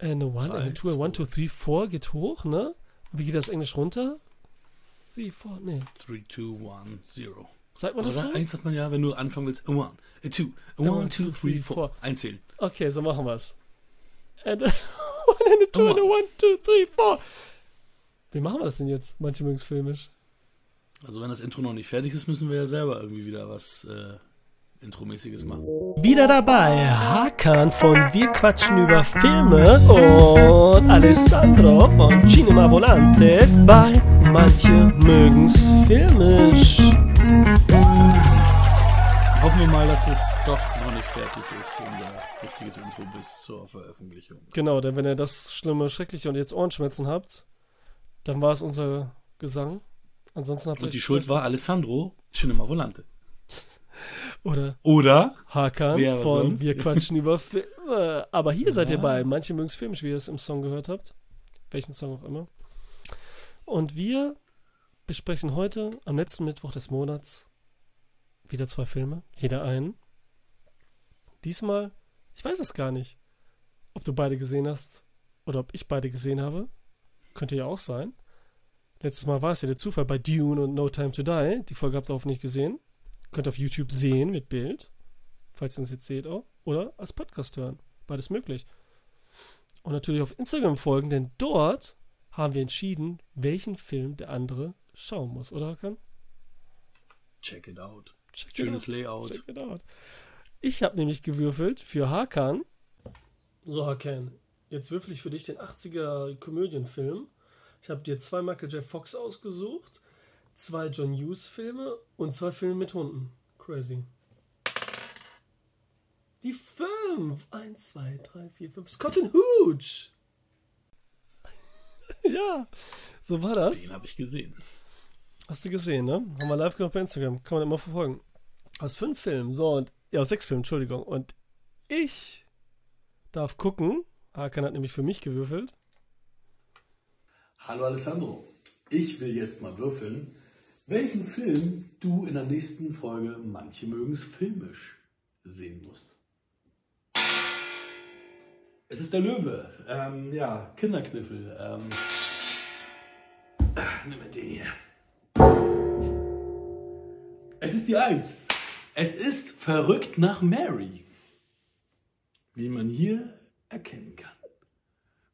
And a one, Drei, and a two, and one, two, three, four geht hoch, ne? Wie geht das Englisch runter? Three, four, nee. 3, 2, 1, 0. Sagt man das Oder so? eigentlich sagt man ja, wenn du anfangen willst, a 1, a 2, a 1, 2, 3, 4. Einzählen. Okay, so machen wir's. And a one, and a two, and a one, two, three, four. Wie machen wir das denn jetzt? Manche mögen es filmisch. Also wenn das Intro noch nicht fertig ist, müssen wir ja selber irgendwie wieder was äh, Intromäßiges machen. Wieder dabei Hakan von Wir quatschen über Filme und Alessandro von Cinema Volante bei Manche mögen's filmisch. Hoffen wir mal, dass es doch noch nicht fertig ist, unser richtiges Intro bis zur Veröffentlichung. Genau, denn wenn ihr das schlimme, schreckliche und jetzt Ohrenschmerzen habt, dann war es unser Gesang. Ansonsten habt ihr Und die Schuld war Alessandro Cinema Volante. Oder Oder Hakan von sonst? Wir quatschen über Filme. Aber hier seid ihr Ja. bei Manche mögen's filmisch, wie ihr es im Song gehört habt. Welchen Song auch immer. Und wir besprechen heute am letzten Mittwoch des Monats wieder zwei Filme, jeder einen. Diesmal, ich weiß es gar nicht, ob du beide gesehen hast oder ob ich beide gesehen habe. Könnte ja auch sein. Letztes Mal war es ja der Zufall bei Dune und No Time to Die. Die Folge habt ihr hoffentlich gesehen. Könnt ihr auf YouTube sehen mit Bild, falls ihr uns jetzt seht auch. Oder als Podcast hören. Beides möglich. Und natürlich auf Instagram folgen, denn dort haben wir entschieden, welchen Film der andere schauen muss, oder Hakan? check it out. Check it Schönes out. Layout. Check it out. Ich habe nämlich gewürfelt für Hakan. So, Hakan, jetzt würfel ich für dich den 80er Komödienfilm. Ich habe dir zwei Michael J. Fox ausgesucht, zwei John Hughes Filme und zwei Filme mit Hunden. Crazy. Die 5. 1, 2, 3, 4, 5. Scott and Hooch. ja, so war das. Den habe ich gesehen. Hast du gesehen, ne? Haben wir live gemacht bei Instagram. Kann man immer verfolgen. Aus fünf Filmen, so und. Ja, aus sechs Filmen, Entschuldigung. Und ich darf gucken. Hakan hat nämlich für mich gewürfelt. Hallo Alessandro. Ich will jetzt mal würfeln, welchen Film du in der nächsten Folge Manche mögen's filmisch sehen musst. Es ist der Löwe. Ähm, ja, Kinderkniffel. Ähm, ah, nimm mal den hier. Es ist die Eins. Es ist verrückt nach Mary. Wie man hier erkennen kann.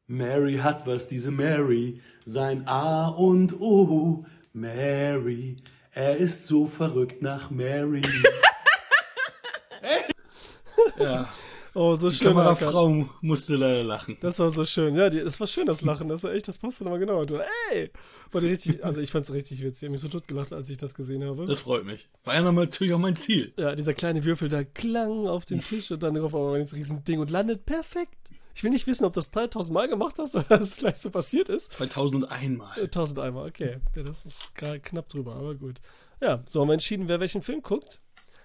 Mary hat was, diese Mary, sein A und O. Mary, er ist so verrückt nach Mary. ja, Oh, so die schön. Kamerafrau musste leider lachen. Das war so schön. Ja, die, das war schön, das Lachen. Das war echt, das passte nochmal genau. Und ey! War die richtig, also ich fand's richtig witzig. Ich hab mich so tot gelacht, als ich das gesehen habe. Das freut mich. War ja natürlich auch mein Ziel. ja, dieser kleine Würfel da klang auf dem Tisch und dann drauf aber das riesen Ding und landet perfekt. Ich will nicht wissen, ob das 3000 Mal gemacht hast oder dass es gleich so passiert ist. 2001 Äh, Mal. 1000 einmal, okay. Ja, das ist knapp drüber, aber gut. Ja, so haben wir entschieden, wer welchen Film guckt.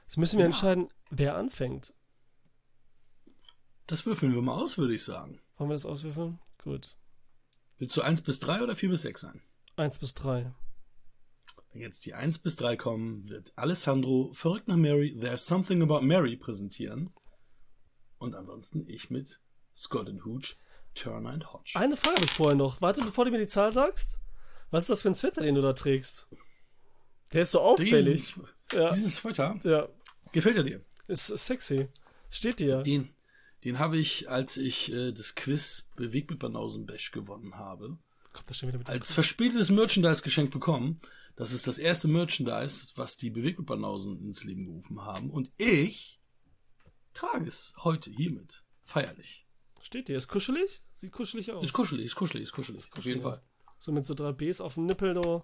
Jetzt müssen wir Ja. entscheiden, wer anfängt. Das würfeln wir mal aus, würde ich sagen. Wollen wir das auswürfeln? Gut. Willst du 1 bis 3 oder 4 bis 6 sein? Eins bis drei. Wenn jetzt die 1 bis 3 kommen, wird Alessandro verrückt nach Mary, There's Something About Mary präsentieren. Und ansonsten ich mit Scott and Hooch, Turner and Hodge. Eine Frage habe ich vorher noch. Warte, bevor du mir die Zahl sagst. Was ist das für ein Sweater, den du da trägst? Der ist so auffällig. Dieses, Ja, dieses Sweater, ja. gefällt er dir? Ist sexy. Steht dir. Den, den habe ich, als ich äh, das Quiz Bewegt mit Banausen Bash gewonnen habe, als verspätetes Merchandise geschenkt bekommen. Das ist das erste Merchandise, was die Bewegt mit Banausen ins Leben gerufen haben. Und ich trage es heute hiermit. Feierlich. Steht dir. Ist kuschelig? Sieht kuschelig aus. Ist kuschelig, ist kuschelig, ist kuschelig. Auf jeden Fall. So mit so drei Bs auf dem Nippel, du.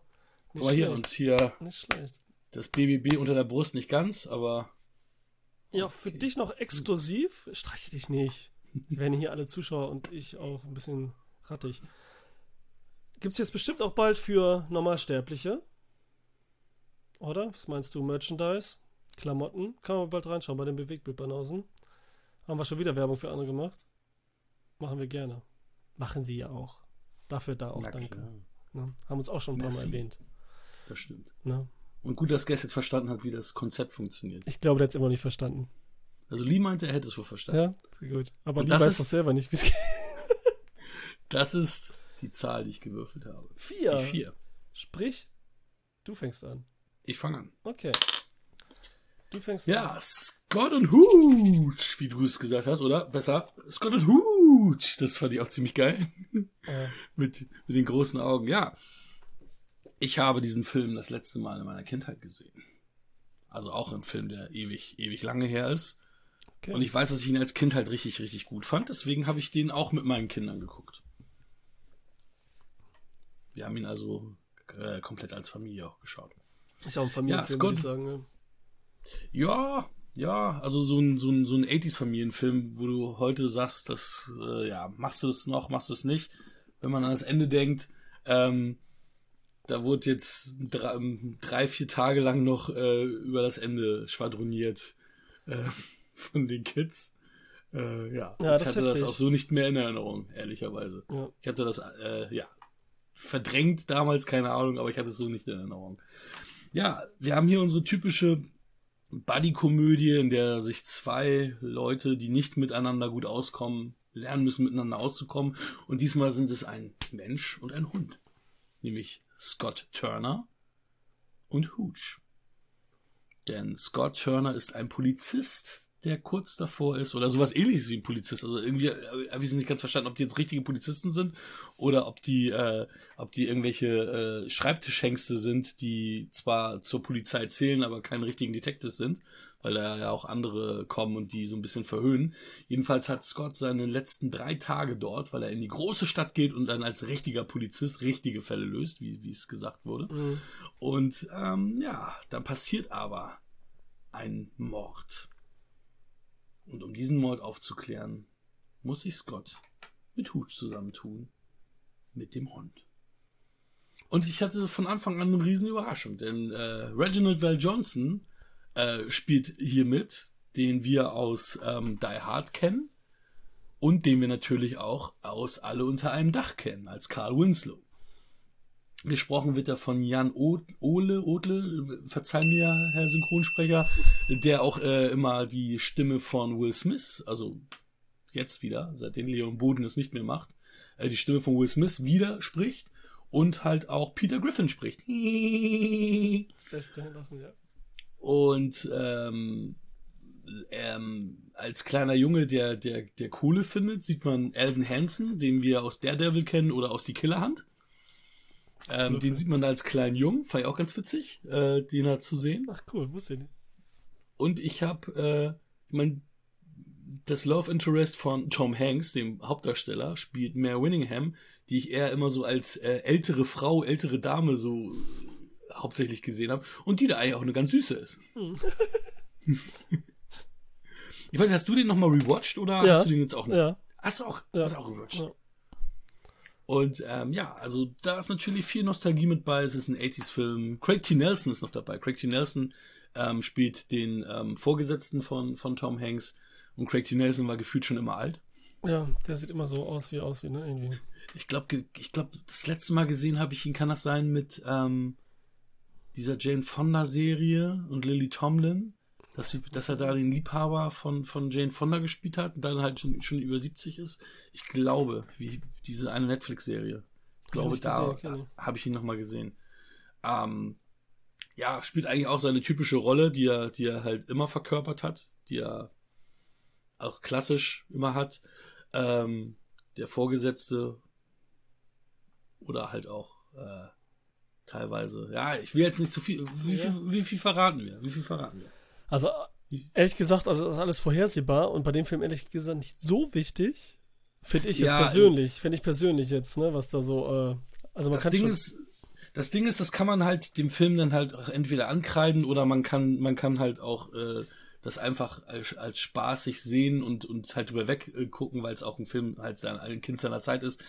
Nicht Aber hier schlecht. und hier Nicht schlecht. das BBB unter der Brust nicht ganz, aber Ja, für dich noch exklusiv. Streiche dich nicht. Werden hier alle Zuschauer und ich auch ein bisschen rattig. Gibt's jetzt bestimmt auch bald für Normalsterbliche. Oder? Was meinst du? Merchandise? Klamotten? Kann man bald reinschauen bei den Bewegtbildbanausen. Haben wir schon wieder Werbung für andere gemacht? Machen wir gerne. Machen sie ja auch. Dafür da auch Na danke. Ne? Haben uns auch schon ein paar Mal Merci. erwähnt. das stimmt. Ne? Und gut, dass Guest jetzt verstanden hat, wie das Konzept funktioniert. Ich glaube, der hat es immer noch nicht verstanden. Also Lee meinte, er hätte es wohl verstanden. Ja, sehr gut. Aber Und das weiß ist- doch selber nicht, wie es geht. Das ist die Zahl, die ich gewürfelt habe. Vier. Die vier. Sprich, du fängst an. Ich fange an. Okay. Du fängst Ja, an. Scott und Hooch, wie du es gesagt hast, oder? Besser, Scott und Hooch. Das fand ich auch ziemlich geil. Äh, mit, mit den großen Augen. Ja, ich habe diesen Film das letzte Mal in meiner Kindheit gesehen. Also auch ein Film, der ewig, ewig lange her ist. okay. Und ich weiß, dass ich ihn als Kind halt richtig, richtig gut fand. Deswegen habe ich den auch mit meinen Kindern geguckt. Wir haben ihn also äh, komplett als Familie auch geschaut. ist ja auch ein Familienfilm, Ja, würde ich sagen. Ja. Ja, ja, also so ein, so ein, so ein 80s-Familienfilm, wo du heute sagst, dass, äh, ja, machst du es noch, machst du es nicht. Wenn man an das Ende denkt, ähm, da wurde jetzt drei, ähm, drei, vier Tage lang noch äh, über das Ende schwadroniert äh, von den Kids. Äh, ja, Ja, das ich hatte das auch so nicht mehr in Erinnerung, ehrlicherweise. Ja. Ich hatte das, äh, ja, verdrängt damals, keine Ahnung, aber ich hatte es so nicht in Erinnerung. Ja, wir haben hier unsere typische Buddy-Komödie, in der sich zwei Leute, die nicht miteinander gut auskommen, lernen müssen, miteinander auszukommen. Und diesmal sind es ein Mensch und ein Hund. Nämlich Scott Turner und Hooch. Denn Scott Turner ist ein Polizist, der kurz davor ist, oder sowas ähnliches wie ein Polizist. Also irgendwie äh, habe ich nicht ganz verstanden, ob die jetzt richtige Polizisten sind oder ob die, äh, ob die irgendwelche äh, Schreibtischhengste sind, die zwar zur Polizei zählen, aber keine richtigen Detectives sind, weil da ja auch andere kommen und die so ein bisschen verhöhnen. Jedenfalls hat Scott seine letzten drei Tage dort, weil er in die große Stadt geht und dann als richtiger Polizist richtige Fälle löst, wie, wie es gesagt wurde. Mhm. Und ähm, ja, dann passiert aber ein Mord. Und um diesen Mord aufzuklären, muss sich Scott mit Hooch zusammentun. Mit dem Hund. Und ich hatte von Anfang an eine riesen Überraschung, denn äh, Reginald Val Johnson äh, spielt hier mit, den wir aus ähm, Die Hard kennen und den wir natürlich auch aus Alle unter einem Dach kennen, als Carl Winslow. Gesprochen wird er von Jan Ole, Odle, verzeih mir, Herr Synchronsprecher, der auch äh, immer die Stimme von Will Smith, also jetzt wieder, seitdem Leon Boden es nicht mehr macht, äh, die Stimme von Will Smith wieder spricht und halt auch Peter Griffin spricht. Das Beste lachen, ja. Und ähm, ähm, als kleiner Junge, der, der, der Kohle findet, sieht man Alden Hansen, den wir aus Daredevil kennen oder aus Die Killerhand. Ähm, den sieht man da als kleinen Jungen, fand ich auch ganz witzig, äh, den da zu sehen. Ach cool, wusste ich nicht. Und ich habe, äh, ich mein, das Love Interest von Tom Hanks, dem Hauptdarsteller, spielt Mare Winningham, die ich eher immer so als äh, ältere Frau, ältere Dame so äh, hauptsächlich gesehen habe und die da eigentlich auch eine ganz süße ist. Hm. Ich weiß nicht, hast du den nochmal rewatcht oder Ja. hast du den jetzt auch noch? Ja, Hast du auch, Ja. hast du auch rewatcht? Ja. Und ähm, ja, also da ist natürlich viel Nostalgie mit bei. Es ist ein 80s-Film. Craig T. Nelson ist noch dabei. Craig T. Nelson ähm, spielt den ähm, Vorgesetzten von, von Tom Hanks. Und Craig T. Nelson war gefühlt schon immer alt. ja, der sieht immer so aus, wie er aussieht, ne? Irgendwie. Ich glaube, ich glaub, das letzte Mal gesehen habe ich ihn, kann das sein, mit ähm, dieser Jane Fonda-Serie und Lily Tomlin. Dass, sie, dass er da den Liebhaber von, von Jane Fonda gespielt hat und dann halt schon, schon über 70 ist. Ich glaube, wie diese eine Netflix-Serie. Ich glaube, nicht da habe ich ihn nochmal gesehen. Ähm, ja, spielt eigentlich auch seine typische Rolle, die er, die er halt immer verkörpert hat, die er auch klassisch immer hat. Ähm, der Vorgesetzte oder halt auch äh, teilweise. Ja, ich will jetzt nicht zu viel. Wie, Ja. viel. wie viel verraten wir? Wie viel verraten wir? Also, ehrlich gesagt, also das ist alles vorhersehbar und bei dem Film ehrlich gesagt nicht so wichtig. Finde ich jetzt Ja, persönlich. Finde ich persönlich jetzt, ne? Was da so, äh, also man Das kann Ding schon, ist, das Ding ist, das kann man halt dem Film dann halt auch entweder ankreiden oder man kann, man kann halt auch äh, das einfach als, als spaßig sehen und, und halt drüber weg äh, gucken, weil es auch ein Film halt sein, ein Kind seiner Zeit ist.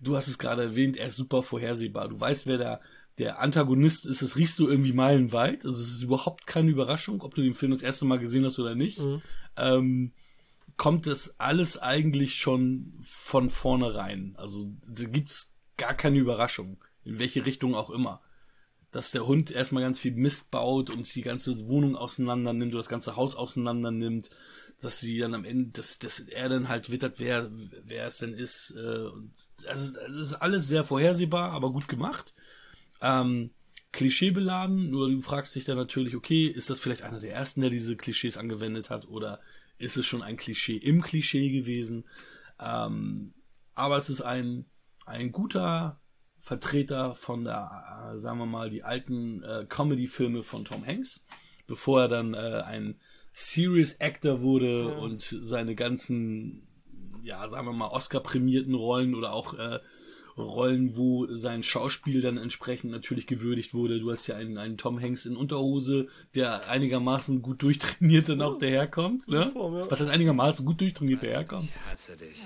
Du hast es gerade erwähnt, er ist super vorhersehbar. Du weißt, wer der, der Antagonist ist, das riechst du irgendwie meilenweit. Also es ist überhaupt keine Überraschung, ob du den Film das erste Mal gesehen hast oder nicht. Mhm. Ähm, kommt das alles eigentlich schon von vornherein. Also da gibt's gar keine Überraschung, in welche Richtung auch immer. Dass der Hund erstmal ganz viel Mist baut und die ganze Wohnung auseinander nimmt oder das ganze Haus auseinander nimmt. dass sie dann am Ende, dass, dass er dann halt wittert, wer, wer es denn ist. Äh, und also, das ist alles sehr vorhersehbar, aber gut gemacht. Ähm, klischeebeladen, nur du fragst dich dann natürlich, okay, ist das vielleicht einer der ersten, der diese Klischees angewendet hat, oder ist es schon ein Klischee im Klischee gewesen? Ähm, aber es ist ein, ein guter Vertreter von der, äh, sagen wir mal, die alten äh, Comedy-Filme von Tom Hanks, bevor er dann äh, ein Serious Actor wurde ja. und seine ganzen, ja, sagen wir mal, Oscar-prämierten Rollen oder auch äh, Rollen, wo sein Schauspiel dann entsprechend natürlich gewürdigt wurde. Du hast ja einen, einen Tom Hanks in Unterhose, der einigermaßen gut durchtrainiert dann auch daherkommt. Ne? Was heißt einigermaßen gut durchtrainiert daherkommt? Ich hasse dich.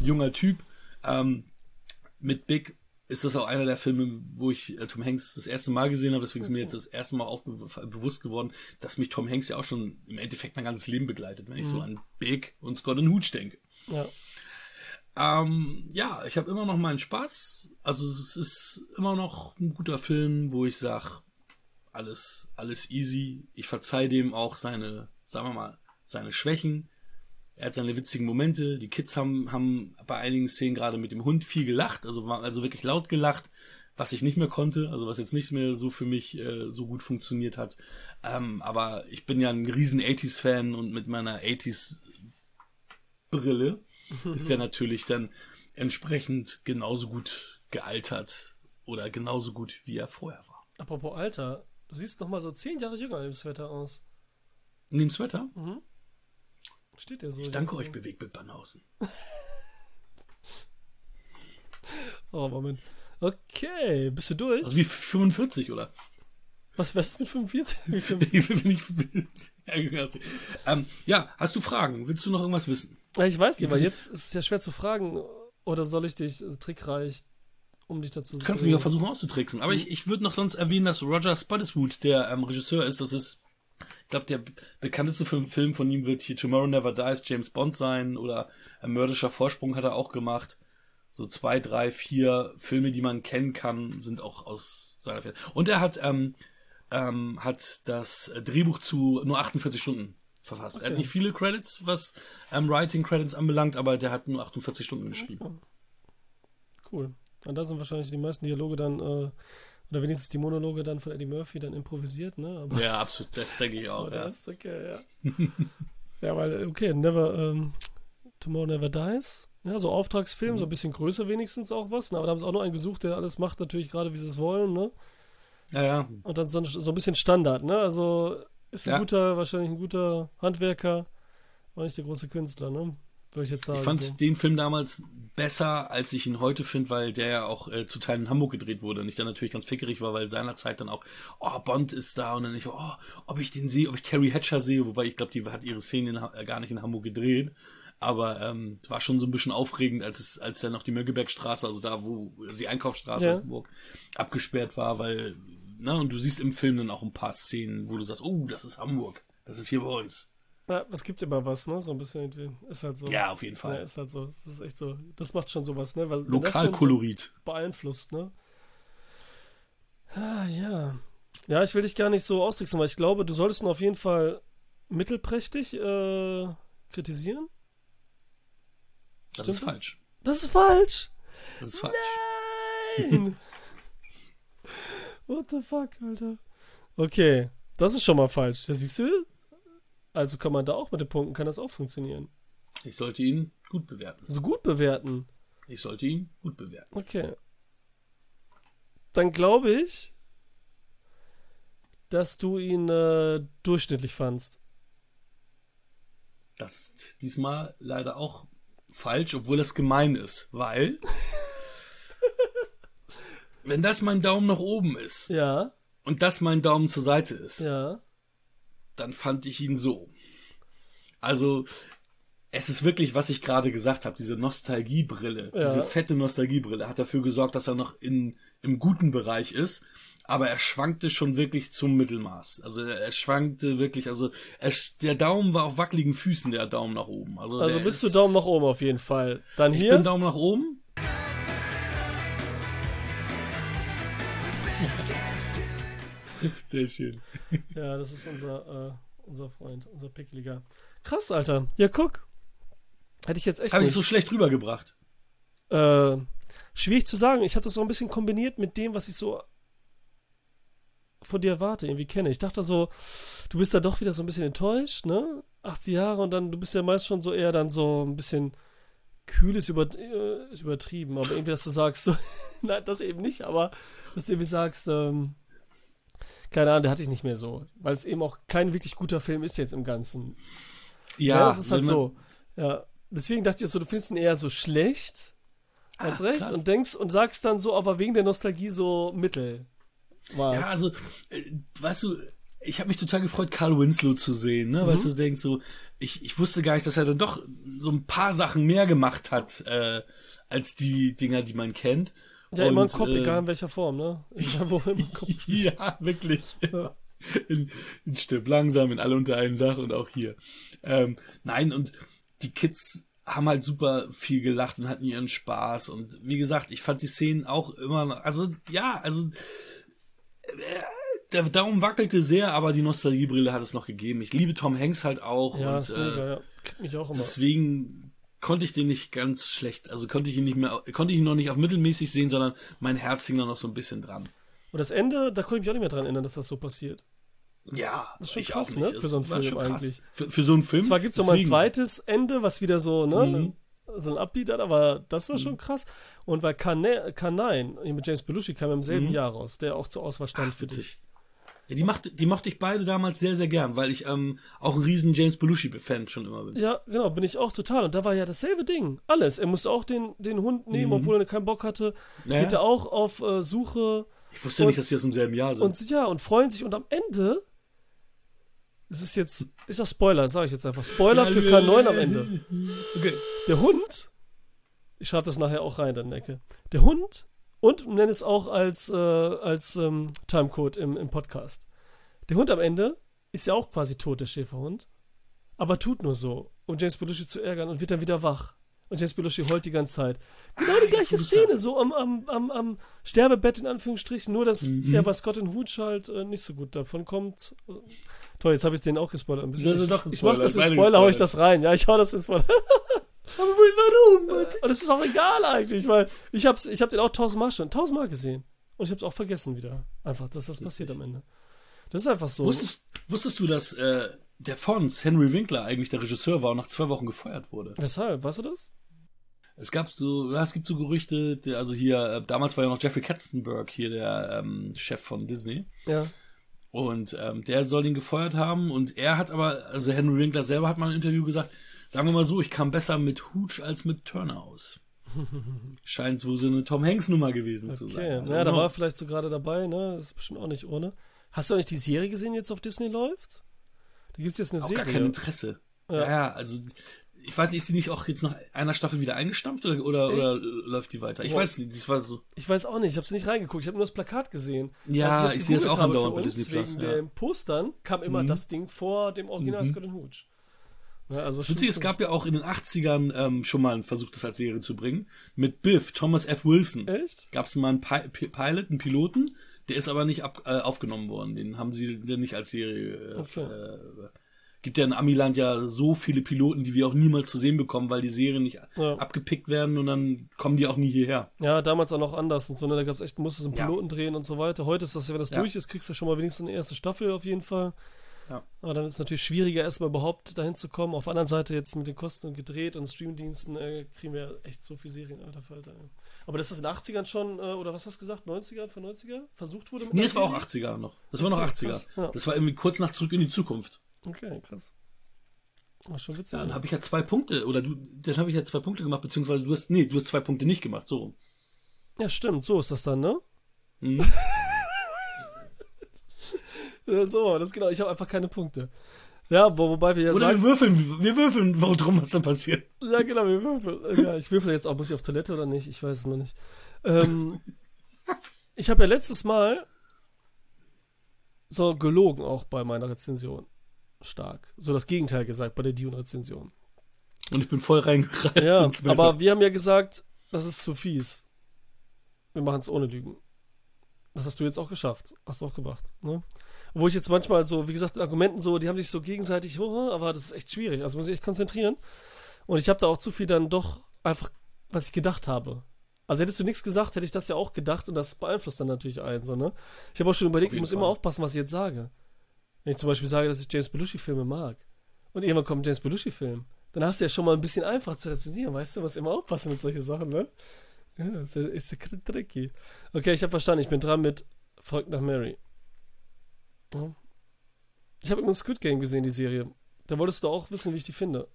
Junger Typ. Ähm, mit Big ist das auch einer der Filme, wo ich äh, Tom Hanks das erste Mal gesehen habe. Deswegen ist mir jetzt das erste Mal auch be bewusst geworden, dass mich Tom Hanks ja auch schon im Endeffekt mein ganzes Leben begleitet, wenn ich mhm. so an Big und Scott and Hooch denke. Ja. Ähm, ja, ich habe immer noch meinen Spaß. Also es ist immer noch ein guter Film, wo ich sage, alles, alles easy. Ich verzeih dem auch seine, sagen wir mal, seine Schwächen. Er hat seine witzigen Momente. Die Kids haben, haben bei einigen Szenen gerade mit dem Hund viel gelacht, also also wirklich laut gelacht, was ich nicht mehr konnte, also was jetzt nicht mehr so für mich äh, so gut funktioniert hat. Ähm, aber ich bin ja ein riesen 80s-Fan und mit meiner 80s-Brille ist der natürlich dann entsprechend genauso gut gealtert oder genauso gut, wie er vorher war. Apropos Alter, du siehst noch mal so zehn Jahre jünger im Sweater aus. In dem Sweater? Mhm. Steht ja so. Ich danke euch, Bewegtbild Bannhausen. oh, Moment. Okay, bist du durch? Also wie 45, oder? Was wärst du mit 45? Wie 45? ähm, ja, hast du Fragen? Willst du noch irgendwas wissen? Ich weiß nicht, weil jetzt ist es ja schwer zu fragen. Oder soll ich dich also trickreich, um dich dazu zu Du kannst mich ja versuchen auszutricksen. Aber mhm. ich, ich würde noch sonst erwähnen, dass Roger Spottiswoode der ähm, Regisseur ist. Das ist ich glaube, der bekannteste Film von ihm wird hier Tomorrow Never Dies, James Bond sein oder ein mörderischer Vorsprung hat er auch gemacht. So zwei, drei, vier Filme, die man kennen kann, sind auch aus seiner Film. Und er hat, ähm, ähm, hat das Drehbuch zu nur 48 Stunden verfasst. Okay. Er hat nicht viele Credits, was ähm, Writing Credits anbelangt, aber der hat nur 48 Stunden geschrieben. Cool. Und da sind wahrscheinlich die meisten Dialoge dann äh, oder wenigstens die Monologe dann von Eddie Murphy dann improvisiert, ne? Aber, ja, absolut, das denke ich auch. ja. Das ist okay, ja. ja, weil, okay, Never, ähm, Tomorrow Never Dies. Ja, so Auftragsfilm, mhm. so ein bisschen größer wenigstens auch was. Ne? Aber da haben sie auch noch einen gesucht, der alles macht, natürlich gerade, wie sie es wollen, ne? Ja, ja. Und dann so, so ein bisschen Standard, ne? Also ist ein ja. guter, wahrscheinlich ein guter Handwerker, aber nicht der große Künstler, ne? Würde ich jetzt sagen. Ich fand so. den Film damals besser, als ich ihn heute finde, weil der ja auch äh, zu Teilen in Hamburg gedreht wurde und ich dann natürlich ganz fickerig war, weil seinerzeit dann auch, oh, Bond ist da und dann ich, oh, ob ich den sehe, ob ich Terry Hatcher sehe, wobei ich glaube, die hat ihre Szene äh, gar nicht in Hamburg gedreht. Aber ähm, war schon so ein bisschen aufregend, als es, als dann noch die Mönckebergstraße, also da, wo die Einkaufsstraße ja. in Hamburg abgesperrt war, weil, ne, und du siehst im Film dann auch ein paar Szenen, wo du sagst, oh, das ist Hamburg, das ist hier bei uns. Ja, es gibt immer was, ne? So ein bisschen ist halt so. Ja, auf jeden Fall. Ja, ist halt so. Das ist echt so. Das macht schon sowas, ne? Weil, Lokalkolorit. So beeinflusst, ne? Ah, ja. Ja, ich will dich gar nicht so austricksen, weil ich glaube, du solltest ihn auf jeden Fall mittelprächtig äh, kritisieren. Das Stimmt ist das? falsch. Das ist falsch. Das ist falsch. Nein! What the fuck, Alter? Okay, das ist schon mal falsch. Da siehst du, also kann man da auch mit den Punkten, kann das auch funktionieren. Ich sollte ihn gut bewerten. So gut bewerten? Ich sollte ihn gut bewerten. Okay. Dann glaube ich, dass du ihn äh, durchschnittlich fandst. Das ist diesmal leider auch falsch, obwohl das gemein ist, weil wenn das mein Daumen nach oben ist ja. und das mein Daumen zur Seite ist, ja dann fand ich ihn so. Also, es ist wirklich, was ich gerade gesagt habe, diese Nostalgiebrille, ja. diese fette Nostalgiebrille hat dafür gesorgt, dass er noch in, im guten Bereich ist. Aber er schwankte schon wirklich zum Mittelmaß. Also er schwankte wirklich, also er, der Daumen war auf wackeligen Füßen, der Daumen nach oben. Also, also bist du Daumen nach oben auf jeden Fall. Dann hier. Ich bin Daumen nach oben. Sehr schön. Ja, das ist unser, äh, unser Freund, unser Pickeliger. Krass, Alter. Ja, guck. Hätte ich jetzt echt Habe ich so schlecht rübergebracht. Äh, schwierig zu sagen. Ich habe das so ein bisschen kombiniert mit dem, was ich so von dir erwarte, irgendwie kenne. Ich dachte so, du bist da doch wieder so ein bisschen enttäuscht, ne? 80 Jahre und dann, du bist ja meist schon so eher dann so ein bisschen kühl ist, über, äh, ist übertrieben, aber irgendwie, dass du sagst, so, nein, das eben nicht, aber dass du irgendwie sagst, ähm, keine Ahnung, der hatte ich nicht mehr so, weil es eben auch kein wirklich guter Film ist jetzt im Ganzen. Ja, das ist halt wenn man- so. Ja, deswegen dachte ich so, du findest ihn eher so schlecht, als Ah, recht krass. und denkst und sagst dann so, aber wegen der Nostalgie so Mittel. War's. Ja, also, äh, weißt du, ich habe mich total gefreut, Carl Winslow zu sehen, ne? Weißt du, du denkst so, ich, ich wusste gar nicht, dass er dann doch so ein paar Sachen mehr gemacht hat, äh, als die Dinger, die man kennt. Ja, immer ein Und, Kopf, äh, egal in welcher Form, ne? Wo immer Kopf. Ja, wirklich. Ja. In, in Stirb langsam, in alle unter einem Dach und auch hier. Ähm, nein, und die Kids haben halt super viel gelacht und hatten ihren Spaß. Und wie gesagt, ich fand die Szenen auch immer noch, also ja, also äh, der Daumen wackelte sehr, aber die Nostalgiebrille hat es noch gegeben. Ich liebe Tom Hanks halt auch Ja, und ist mega, äh, ja. Mich auch immer. deswegen konnte ich den nicht ganz schlecht, also konnte ich ihn nicht mehr, konnte ich ihn noch nicht auf mittelmäßig sehen, sondern mein Herz hing da noch so ein bisschen dran. Und das Ende, da konnte ich mich auch nicht mehr dran erinnern, dass das so passiert. Ja, Das ist schon krass, auch ne, für so einen Film eigentlich. Für, für so einen Film. Zwar gibt es noch mal ein zweites Ende, was wieder so, ne? Mhm. So ein Upbeat hat, aber das war schon krass. Und weil K9, K9 hier mit James Belushi kam im selben Mhm. Jahr raus, der auch zur Auswahl stand Ach, für dich. witzig. Ja, die, macht, die mochte ich beide damals sehr, sehr gern, weil ich ähm, auch ein riesen James Belushi-Fan schon immer bin. Ja, genau, bin ich auch total. Und da war ja dasselbe Ding. Alles. Er musste auch den, den Hund nehmen, Mhm. obwohl er keinen Bock hatte. Ja. Geht er auch auf äh, Suche Ich wusste Und- nicht, dass die aus dem selben Jahr sind. und ja, und freuen sich. Und am Ende, es ist jetzt, ist das Spoiler, sage ich jetzt einfach. Spoiler für K9 am Ende. Okay. Der Hund, ich schreibe das nachher auch rein, dann Ecke. Der Hund und nenne es auch als, äh, als ähm, Timecode im, im Podcast. Der Hund am Ende ist ja auch quasi tot, der Schäferhund. Aber tut nur so, um James Belushi zu ärgern und wird dann wieder wach. Und James Belushi heult die ganze Zeit. Genau die Ah, gleiche wo du Szene, sagst. so am, am, am, am Sterbebett in Anführungsstrichen, nur dass Mhm. er bei Scott in Hutsch halt äh, nicht so gut davon kommt. Äh, Toll, jetzt habe ich den auch gespoilert. Ein bisschen. Das ist ich ich mache das beide Spoiler, hau ich das rein. Ja, ich hau das in Spoiler. Aber warum? Und es ist auch egal eigentlich, weil ich hab's, ich hab den auch tausendmal schon, tausendmal gesehen. Und ich hab's auch vergessen wieder. Einfach, dass das passiert am Ende. Das ist einfach so. Wusstest, wusstest du, dass äh, der Fons, Henry Winkler, eigentlich der Regisseur war und nach zwei Wochen gefeuert wurde? Weshalb? Weißt du das? Es gab so, ja, es gibt so Gerüchte, also hier, äh, damals war ja noch Jeffrey Katzenberg hier der ähm, Chef von Disney. Ja. Und ähm, der soll ihn gefeuert haben. Und er hat aber, also Henry Winkler selber hat mal im Interview gesagt, sagen wir mal so, ich kam besser mit Hooch als mit Turner aus. Scheint so eine Tom Hanks Nummer gewesen zu Okay. sein. Ja, da war er vielleicht so gerade dabei, ne? Das ist bestimmt auch nicht ohne. Hast du eigentlich die Serie gesehen, die jetzt auf Disney läuft? Da gibt's jetzt eine auch Serie. gar kein Interesse. Ja. Ja. also ich weiß nicht, ist die nicht auch jetzt nach einer Staffel wieder eingestampft oder, oder, oder läuft die weiter? Ich Boah. weiß nicht, das war so. Ich weiß auch nicht, ich habe nicht reingeguckt, ich habe nur das Plakat gesehen. Ja, Als ich sehe das gegoogelt auch andauernd bei Disney Plus, Wegen ja. den Postern kam immer Mhm. das Ding vor dem Original Mhm. Scott Hooch. Ja, also Das Witzige, es gab ja auch in den 80ern ähm, schon mal einen Versuch, das als Serie zu bringen. Mit Biff, Thomas F. Wilson. Echt? Gab es mal einen Pi Pi- Pilot, einen Piloten, der ist aber nicht ab, äh, aufgenommen worden. Den haben sie dann nicht als Serie. Äh, Okay. äh, gibt ja in Amiland ja so viele Piloten, die wir auch niemals zu sehen bekommen, weil die Serien nicht Ja. abgepickt werden und dann kommen die auch nie hierher. Ja, damals auch noch anders und so, ne? Da gab's echt, musstest einen Ja. Piloten drehen und so weiter. Heute ist das ja, wenn das Ja. durch ist, kriegst du schon mal wenigstens eine erste Staffel auf jeden Fall. Ja. Aber dann ist es natürlich schwieriger, erstmal überhaupt dahin zu kommen. Auf der anderen Seite jetzt mit den Kosten und gedreht und Streamdiensten äh, kriegen wir echt so viel Serien, alter Falter. Aber das ist in den 80ern schon, äh, oder was hast du gesagt, 90er, von 90er? Versucht wurde mit Nee, das war auch Serie? 80er noch. Das war noch Okay, 80er. krass, ja. Das war irgendwie kurz nach Zurück in die Zukunft. Okay, krass. War schon witzig. Ja, dann habe ich ja zwei Punkte, oder du, dann habe ich ja zwei Punkte gemacht, beziehungsweise du hast, nee, du hast zwei Punkte nicht gemacht, so. rum. ja, stimmt, so ist das dann, ne? Mhm. So, das ist genau, ich habe einfach keine Punkte. Ja, wo, wobei wir ja Oder sagen, wir würfeln, wir würfeln, worum was dann passiert. Ja, genau, wir würfeln. Ja, ich würfel jetzt auch. Muss ich auf Toilette oder nicht? Ich weiß es noch nicht. Ähm, ich habe ja letztes Mal so gelogen auch bei meiner Rezension. Stark. So das Gegenteil gesagt bei der Dune-Rezension. Und ich bin voll reingereiht. Ja, aber wir haben ja gesagt, das ist zu fies. Wir machen es ohne Lügen. Das hast du jetzt auch geschafft. Hast du auch gemacht. Ne? Wo ich jetzt manchmal so, wie gesagt, Argumenten so, die haben sich so gegenseitig, oh, aber das ist echt schwierig. Also muss ich echt konzentrieren. Und ich habe da auch zu viel dann doch einfach, was ich gedacht habe. Also hättest du nichts gesagt, hätte ich das ja auch gedacht und das beeinflusst dann natürlich einen. So, ne? Ich habe auch schon überlegt, ich muss Fall. immer aufpassen, was ich jetzt sage. Wenn ich zum Beispiel sage, dass ich James Belushi-Filme mag und irgendwann kommt ein James Belushi-Film, dann hast du ja schon mal ein bisschen einfach zu rezensieren, weißt du? Du musst immer aufpassen mit solchen Sachen, ne? Ja, ist ja, ist ja tricky. Okay, ich habe verstanden, ich bin dran mit Folgt nach Mary. Ja. Ich habe übrigens Squid Game gesehen, die Serie. Da wolltest du auch wissen, wie ich die finde.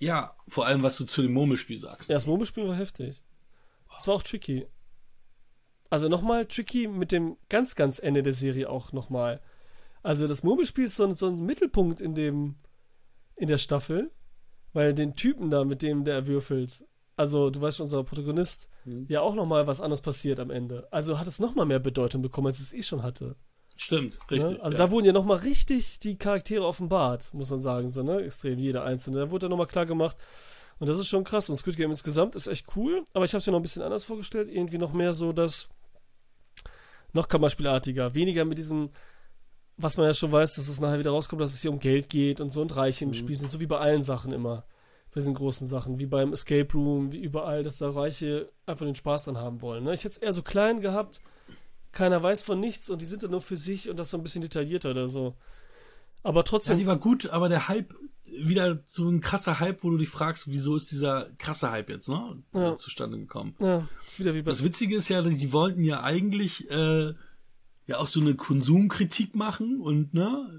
Ja, vor allem, was du zu dem Murmelspiel sagst. Ja, das Murmelspiel war heftig. Es war auch tricky. Also nochmal tricky mit dem ganz, ganz Ende der Serie auch nochmal. Also das Murmelspiel ist so ein, so ein Mittelpunkt in dem, in der Staffel, weil den Typen da, mit dem der würfelt, also du weißt schon, unser Protagonist, mhm. ja auch nochmal was anderes passiert am Ende. Also hat es nochmal mehr Bedeutung bekommen, als es eh schon hatte. Stimmt, richtig. Ne? Also ja. da wurden ja nochmal richtig die Charaktere offenbart, muss man sagen, so, ne? Extrem, jeder einzelne. Da wurde ja nochmal klar gemacht. Und das ist schon krass. Und Squid Game insgesamt ist echt cool, aber ich habe es mir noch ein bisschen anders vorgestellt. Irgendwie noch mehr so das noch Kammerspielartiger. Weniger mit diesem, was man ja schon weiß, dass es nachher wieder rauskommt, dass es hier um Geld geht und so und Reiche im mhm. Spiel sind, so wie bei allen Sachen immer bei diesen großen Sachen, wie beim Escape Room, wie überall, dass da Reiche einfach den Spaß dran haben wollen. Ne? Ich hätte es eher so klein gehabt, keiner weiß von nichts und die sind dann nur für sich und das so ein bisschen detaillierter oder so. Aber trotzdem. Ja, die war gut, aber der Hype, wieder so ein krasser Hype, wo du dich fragst, wieso ist dieser krasse Hype jetzt, ne? Ja. Zustande gekommen. Ja, ist wieder wie bei Das Witzige ist ja, die wollten ja eigentlich, äh, ja auch so eine Konsumkritik machen und, ne?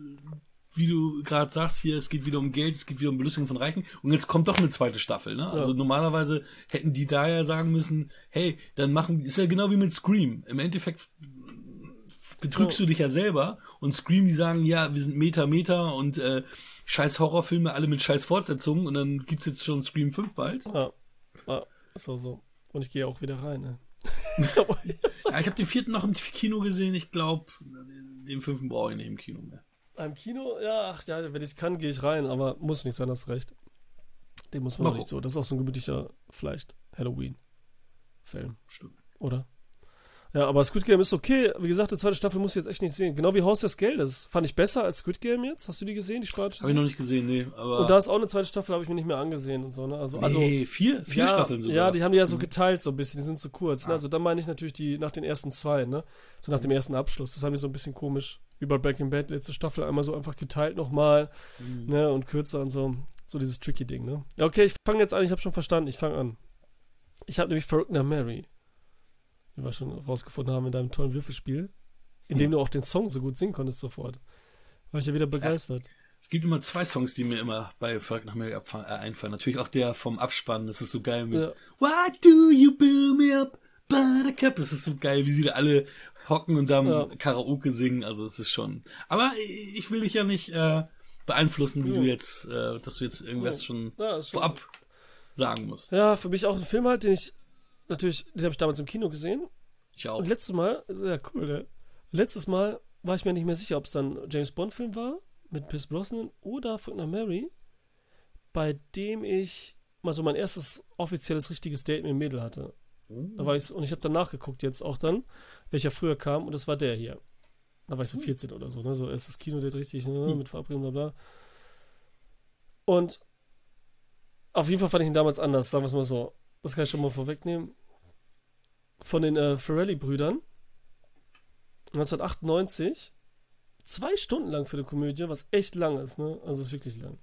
Wie du gerade sagst, hier, es geht wieder um Geld, es geht wieder um Belustigung von Reichen und jetzt kommt doch eine zweite Staffel, ne? Also ja. normalerweise hätten die da ja sagen müssen, hey, dann machen, ist ja genau wie mit Scream. Im Endeffekt betrügst ja. du dich ja selber und Scream, die sagen, ja, wir sind Meta, Meta und äh, scheiß Horrorfilme, alle mit scheiß Fortsetzungen und dann gibt's jetzt schon Scream 5 bald. Ja, ja ist auch so. Und ich gehe auch wieder rein, ne? ja, ich habe den vierten noch im Kino gesehen, ich glaube, den fünften brauche ich nicht im Kino mehr. Im Kino, ja, ach ja, wenn ich kann, gehe ich rein, aber muss nicht sein, das recht. Den muss man Warum? nicht so. Das ist auch so ein gemütlicher, vielleicht Halloween-Film. Stimmt. Oder? Ja, aber Squid Game ist okay. Wie gesagt, die zweite Staffel muss ich jetzt echt nicht sehen. Genau wie Haus des Geldes. Fand ich besser als Squid Game jetzt. Hast du die gesehen, die spanische? Habe ich noch nicht gesehen, nee. Aber und da ist auch eine zweite Staffel, habe ich mir nicht mehr angesehen und so, ne? Also, nee, also, vier, vier ja, Staffeln sogar. Ja, die haben die ja so mhm. geteilt so ein bisschen. Die sind so kurz. Ne? Ah. Also da meine ich natürlich die nach den ersten zwei, ne? So nach dem ersten Abschluss. Das haben die so ein bisschen komisch wie bei Back in Bad, letzte Staffel einmal so einfach geteilt nochmal, mhm. ne, und kürzer und so. So dieses tricky Ding, ne? Ja, okay, ich fange jetzt an, ich habe schon verstanden, ich fange an. Ich habe nämlich Verrückt nach Mary, wie wir schon rausgefunden haben in deinem tollen Würfelspiel, in dem mhm. du auch den Song so gut singen konntest sofort. War ich ja wieder begeistert. Es, es gibt immer zwei Songs, die mir immer bei Verrückt nach Mary äh, einfallen. Natürlich auch der vom Abspann, das ist so geil mit ja. Why do you build me up? Buttercup, das ist so geil, wie sie da alle hocken und dann ja. Karaoke singen. Also es ist schon. Aber ich will dich ja nicht äh, beeinflussen, wie ja. du jetzt, äh, dass du jetzt irgendwas ja. schon vorab sagen musst. Ja, für mich auch ein Film halt, den ich natürlich, den habe ich damals im Kino gesehen. Ich auch. Und letztes Mal, ja cool, ne? Letztes Mal war ich mir nicht mehr sicher, ob es dann James Bond Film war mit Pierce Brosnan oder Faulkner Mary, bei dem ich mal so mein erstes offizielles richtiges Date mit dem Mädel hatte. Da war ich, und ich habe dann nachgeguckt jetzt auch dann, welcher früher kam, und das war der hier. Da war ich so 14 hm. oder so, ne? So erstes Kino-Date richtig, ne? Hm. Mit Verabredung, bla bla. Und auf jeden Fall fand ich ihn damals anders, sagen wir es mal so. Das kann ich schon mal vorwegnehmen. Von den äh, Ferrelli-Brüdern 1998 zwei Stunden lang für eine Komödie, was echt lang ist, ne? Also ist wirklich lang.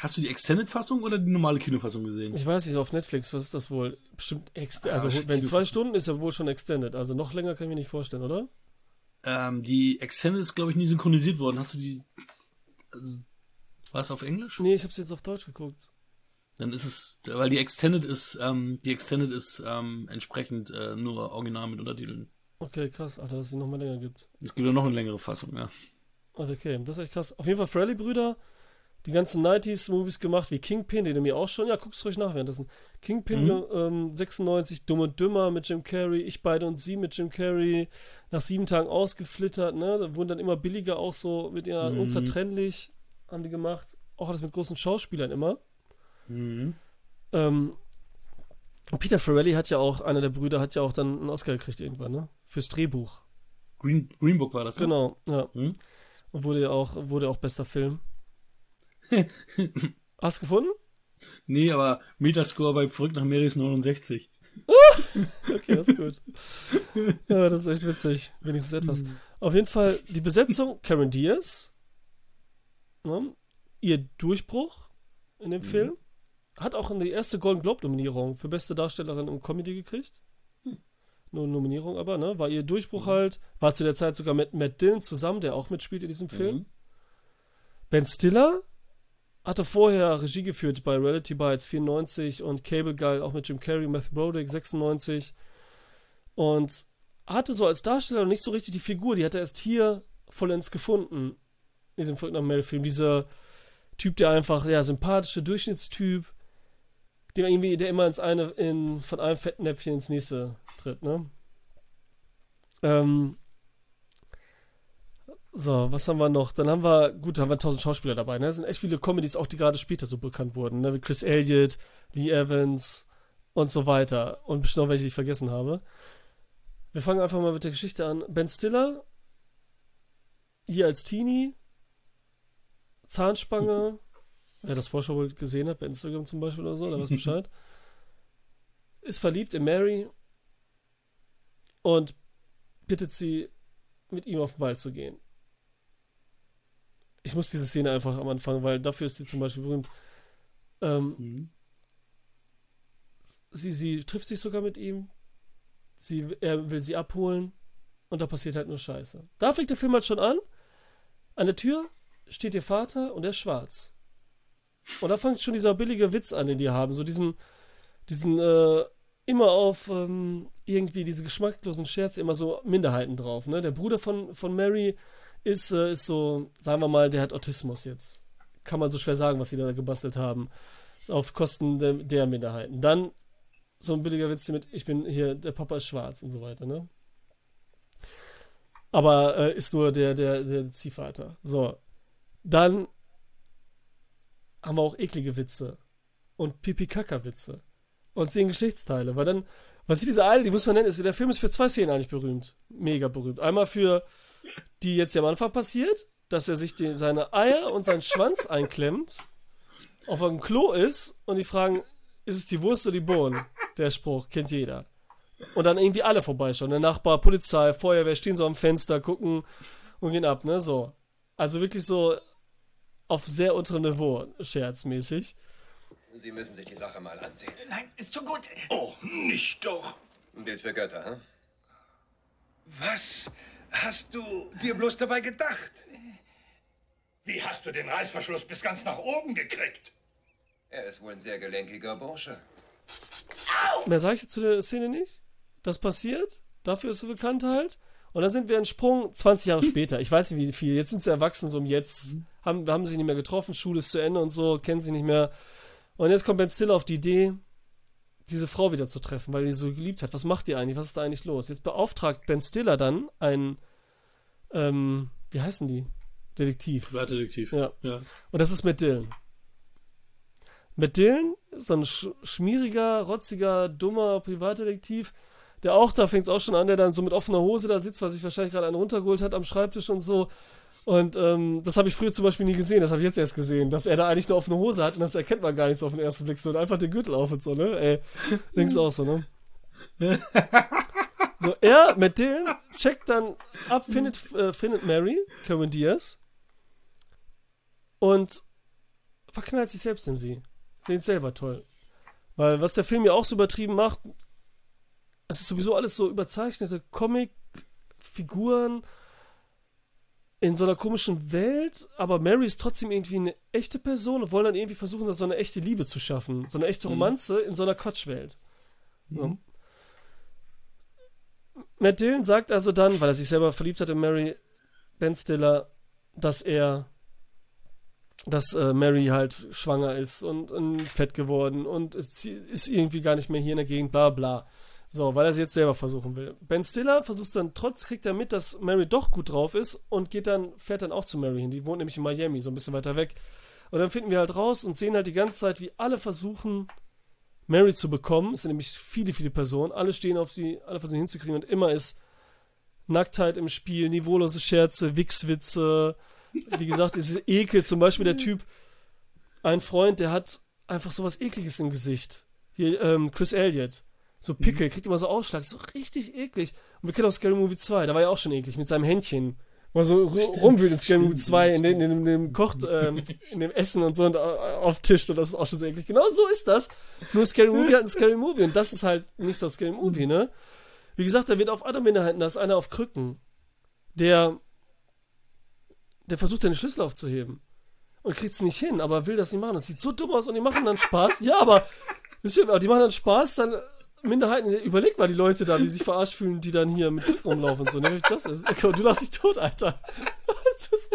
Hast du die Extended-Fassung oder die normale Kinofassung gesehen? Ich weiß nicht, auf Netflix, was ist das wohl? Bestimmt Extended. Ah, also, wenn zwei Stunden ist ja wohl schon Extended. Also noch länger kann ich mir nicht vorstellen, oder? Ähm, die Extended ist, glaube ich, nie synchronisiert worden. Hast du die. Also, war es auf Englisch? Nee, ich habe es jetzt auf Deutsch geguckt. Dann ist es, weil die Extended ist, ähm, die Extended ist ähm, entsprechend äh, nur original mit Untertiteln. Okay, krass, Alter, dass es noch mal länger gibt. Es gibt ja noch eine längere Fassung, ja. Okay, das ist echt krass. Auf jeden Fall Fraley-Brüder die ganzen 90s-Movies gemacht, wie Kingpin, den du mir auch schon, ja, guck's ruhig nach währenddessen. Kingpin mhm. ähm, 96, Dumm und Dümmer mit Jim Carrey, Ich beide und sie mit Jim Carrey, nach sieben Tagen ausgeflittert, ne, da wurden dann immer billiger, auch so mit ihr mhm. unzertrennlich, haben die gemacht, auch alles mit großen Schauspielern immer. Mhm. Ähm, Peter Farrelly hat ja auch, einer der Brüder, hat ja auch dann einen Oscar gekriegt irgendwann, ne? fürs Drehbuch. Green, Green Book war das, ne? Genau, ja. Hm? Und wurde ja auch, wurde auch bester Film. Hast du gefunden? Nee, aber Metascore bei Verrückt nach Mary ist 69. Okay, das ist gut. ja, das ist echt witzig. Wenigstens etwas. Hm. Auf jeden Fall die Besetzung: Cameron Diaz. Ne? Ihr Durchbruch in dem Mhm. Film. Hat auch eine erste Golden Globe-Nominierung für beste Darstellerin im Comedy gekriegt. Hm. Nur eine Nominierung aber, ne? War ihr Durchbruch Mhm. halt. War zu der Zeit sogar mit Matt Dillon zusammen, der auch mitspielt in diesem Film. Mhm. Ben Stiller hatte vorher Regie geführt bei Reality Bites 94 und Cable Guy auch mit Jim Carrey, Matthew Broderick 96 und hatte so als Darsteller nicht so richtig die Figur, die hat er erst hier vollends gefunden in diesem Verrückt nach Mel Film, dieser Typ, der einfach, ja, sympathische Durchschnittstyp, der irgendwie, der immer ins eine, in, von einem Fettnäpfchen ins nächste tritt, ne? Ähm, so, was haben wir noch? Dann haben wir, gut, haben wir tausend Schauspieler dabei, ne? Es sind echt viele Comedies, auch die gerade später so bekannt wurden, ne? Wie Chris Elliott, Lee Evans und so weiter. Und bestimmt noch welche, die ich vergessen habe. Wir fangen einfach mal mit der Geschichte an. Ben Stiller, hier als Teenie, Zahnspange, wer das vorher wohl gesehen hat, bei Instagram zum Beispiel oder so, der weiß Bescheid, ist verliebt in Mary und bittet sie, mit ihm auf den Ball zu gehen. Ich muss diese Szene einfach am Anfang, weil dafür ist sie zum Beispiel berühmt. Ähm, Mhm. sie, sie trifft sich sogar mit ihm. Sie, er will sie abholen. Und da passiert halt nur Scheiße. Da fängt der Film halt schon an. An der Tür steht ihr Vater und er ist schwarz. Und da fängt schon dieser billige Witz an, den die haben. So diesen, diesen, äh, immer auf ähm, irgendwie diese geschmacklosen Scherze, immer so Minderheiten drauf. Ne? Der Bruder von, von Mary ist, äh, ist so, sagen wir mal, der hat Autismus jetzt. Kann man so schwer sagen, was sie da gebastelt haben. Auf Kosten der, der Minderheiten. Dann so ein billiger Witz mit, ich bin hier, der Papa ist schwarz und so weiter, ne? Aber äh, ist nur der, der, der Ziehvater. So. Dann haben wir auch eklige Witze. Und Pipi-Kaka-Witze. Und zehn Geschichtsteile. Weil dann, was ich diese eine, die muss man nennen, ist, der Film ist für zwei Szenen eigentlich berühmt. Mega berühmt. Einmal für die jetzt am Anfang passiert, dass er sich die, seine Eier und seinen Schwanz einklemmt, auf einem Klo ist und die fragen, ist es die Wurst oder die Bohnen? Der Spruch, kennt jeder. Und dann irgendwie alle vorbeischauen. Der Nachbar, Polizei, Feuerwehr stehen so am Fenster, gucken und gehen ab, ne? So. Also wirklich so auf sehr unterem Niveau, scherzmäßig. Sie müssen sich die Sache mal ansehen. Nein, ist schon gut. Oh, nicht doch. Ein Bild für Götter, hm? Was hast du dir bloß dabei gedacht? Wie hast du den Reißverschluss bis ganz nach oben gekriegt? Er ist wohl ein sehr gelenkiger Bursche. Mehr sage ich jetzt zu der Szene nicht. Das passiert. Dafür ist sie bekannt halt. Und dann sind wir einen Sprung 20 Jahre später. Ich weiß nicht wie viel. Jetzt sind sie erwachsen, so um jetzt. Haben, haben sich nicht mehr getroffen. Schule ist zu Ende und so. Kennen sich nicht mehr. Und jetzt kommt Ben Stiller auf die Idee, diese Frau wieder zu treffen, weil er sie so geliebt hat. Was macht die eigentlich? Was ist da eigentlich los? Jetzt beauftragt Ben Stiller dann einen, ähm, wie heißen die? Detektiv. Privatdetektiv. Ja. ja. Und das ist Matt Dillon. Matt Dillon, so ein sch schmieriger, rotziger, dummer Privatdetektiv, der auch, da fängt es auch schon an, der dann so mit offener Hose da sitzt, weil sich wahrscheinlich gerade einen runtergeholt hat am Schreibtisch und so. Und ähm, das habe ich früher zum Beispiel nie gesehen, das habe ich jetzt erst gesehen, dass er da eigentlich eine offene Hose hat und das erkennt man gar nicht so auf den ersten Blick so und einfach den Gürtel auf und so, ne? Ey, denkst du auch so, ne? so, er, Matt Dillon, checkt dann ab, findet, äh, findet Mary, Cameron Diaz, und verknallt sich selbst in sie. Findet selber toll. Weil was der Film ja auch so übertrieben macht, es ist sowieso alles so überzeichnete Comic-Figuren in so einer komischen Welt, aber Mary ist trotzdem irgendwie eine echte Person und wollen dann irgendwie versuchen, da so eine echte Liebe zu schaffen. So eine echte Romanze in so einer Quatschwelt. Ja. Matt Dillon sagt also dann, weil er sich selber verliebt hat in Mary, Ben Stiller, dass er dass äh, Mary halt schwanger ist und, und fett geworden und ist, ist irgendwie gar nicht mehr hier in der Gegend, bla bla. So, weil er sie jetzt selber versuchen will. Ben Stiller versucht dann, trotz kriegt er mit, dass Mary doch gut drauf ist und geht dann, fährt dann auch zu Mary hin. Die wohnt nämlich in Miami, so ein bisschen weiter weg. Und dann finden wir halt raus und sehen halt die ganze Zeit, wie alle versuchen, Mary zu bekommen. Es sind nämlich viele, viele Personen. Alle stehen auf sie, alle versuchen hinzukriegen und immer ist Nacktheit im Spiel, niveaulose Scherze, Wichswitze, wie gesagt, diese Ekel, zum Beispiel der Typ, ein Freund, der hat einfach sowas Ekliges im Gesicht. Hier, ähm, Chris Elliott. So Pickel, kriegt immer so Ausschlag, so richtig eklig. Und wir kennen auch Scary Movie 2, da war ja auch schon eklig, mit seinem Händchen. Wo er so ru- rumwühlt in Scary Movie 2, in, den, in, dem- in dem Kocht, ähm, in dem Essen und so und äh, auf Tisch und das ist auch schon so eklig. Genau so ist das. Nur Scary Movie hat ein Scary Movie und das ist halt nicht so Scary Movie, ne? Wie gesagt, da wird auf andere Minderheiten, da ist einer auf Krücken, der, der versucht, den Schlüssel aufzuheben. Und kriegt es nicht hin, aber will das nicht machen. Das sieht so dumm aus und die machen dann Spaß. Ja, aber, das stimmt, aber die machen dann Spaß, dann Minderheiten, überleg mal die Leute da, die sich verarscht fühlen, die dann hier mit Krücken rumlaufen und so. Ne? Das ist, du lachst dich tot, Alter. Das ist,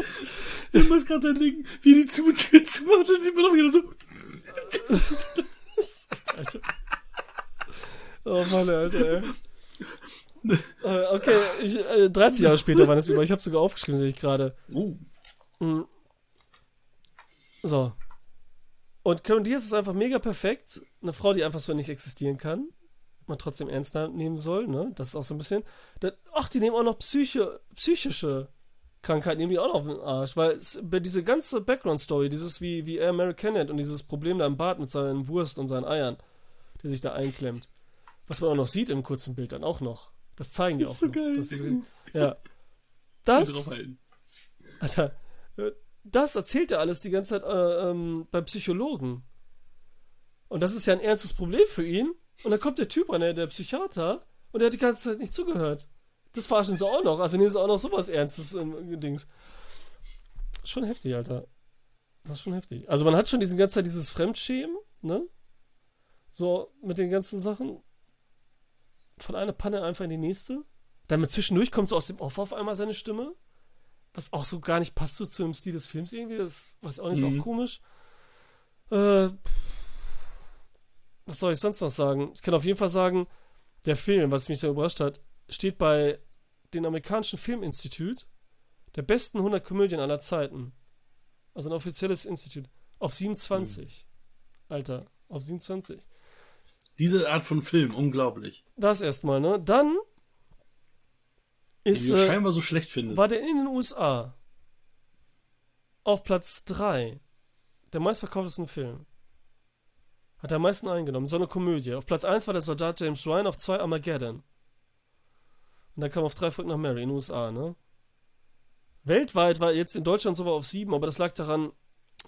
Ich muss gerade denken, wie die Zutür zumacht und sieht man doch wieder so. Alter. Oh Mann, Alter, ey. Äh, okay, ich, äh, 13 Jahre später war das über. Ich habe sogar aufgeschrieben, sehe ich gerade. Oh. Mhm. So. Und Cameron Diaz ist einfach mega perfekt. Eine Frau, die einfach so nicht existieren kann. Man trotzdem ernst nehmen soll, ne? Das ist auch so ein bisschen. Da, ach, die nehmen auch noch psyche, psychische Krankheiten, nehmen die auch noch auf den Arsch. Weil es, bei diese ganze Background-Story, dieses wie, wie er Mary Kenneth und dieses Problem da im Bad mit seinen Wurst und seinen Eiern, der sich da einklemmt. Was man auch noch sieht im kurzen Bild dann auch noch. Das zeigen die Das auch ist so noch. geil. dass ja. Das? Das. Alter, äh, das erzählt er alles die ganze Zeit äh, ähm, beim Psychologen. Und das ist ja ein ernstes Problem für ihn. Und dann kommt der Typ ran, der, Psychiater, und der hat die ganze Zeit nicht zugehört. Das verarschen sie auch noch. Also nehmen sie auch noch sowas Ernstes im Dings. Schon heftig, Alter. Das ist schon heftig. Also man hat schon diesen ganze Zeit dieses Fremdschämen, ne? So mit den ganzen Sachen. Von einer Panne einfach in die nächste. Dann mit zwischendurch kommt so aus dem Off auf einmal seine Stimme. Was auch so gar nicht passt so zu dem Stil des Films irgendwie. Das weiß auch nicht, ist Mhm. auch komisch. Äh, was soll ich sonst noch sagen? Ich kann auf jeden Fall sagen, der Film, was mich da überrascht hat, steht bei dem amerikanischen Filminstitut der besten 100 Komödien aller Zeiten. Also ein offizielles Institut. Auf 27. Alter, auf 27. Diese Art von Film, unglaublich. Das erstmal, ne? Dann Die ist, du äh, scheinbar so schlecht findest. war der in den USA auf Platz 3 der meistverkauftesten Film. Hat am meisten eingenommen. So eine Komödie. Auf Platz 1 war der Soldat James Ryan, auf 2 Armageddon. Und dann kam auf 3 Folgen nach Mary in den USA, ne? Weltweit war jetzt in Deutschland sogar auf 7, aber das lag daran,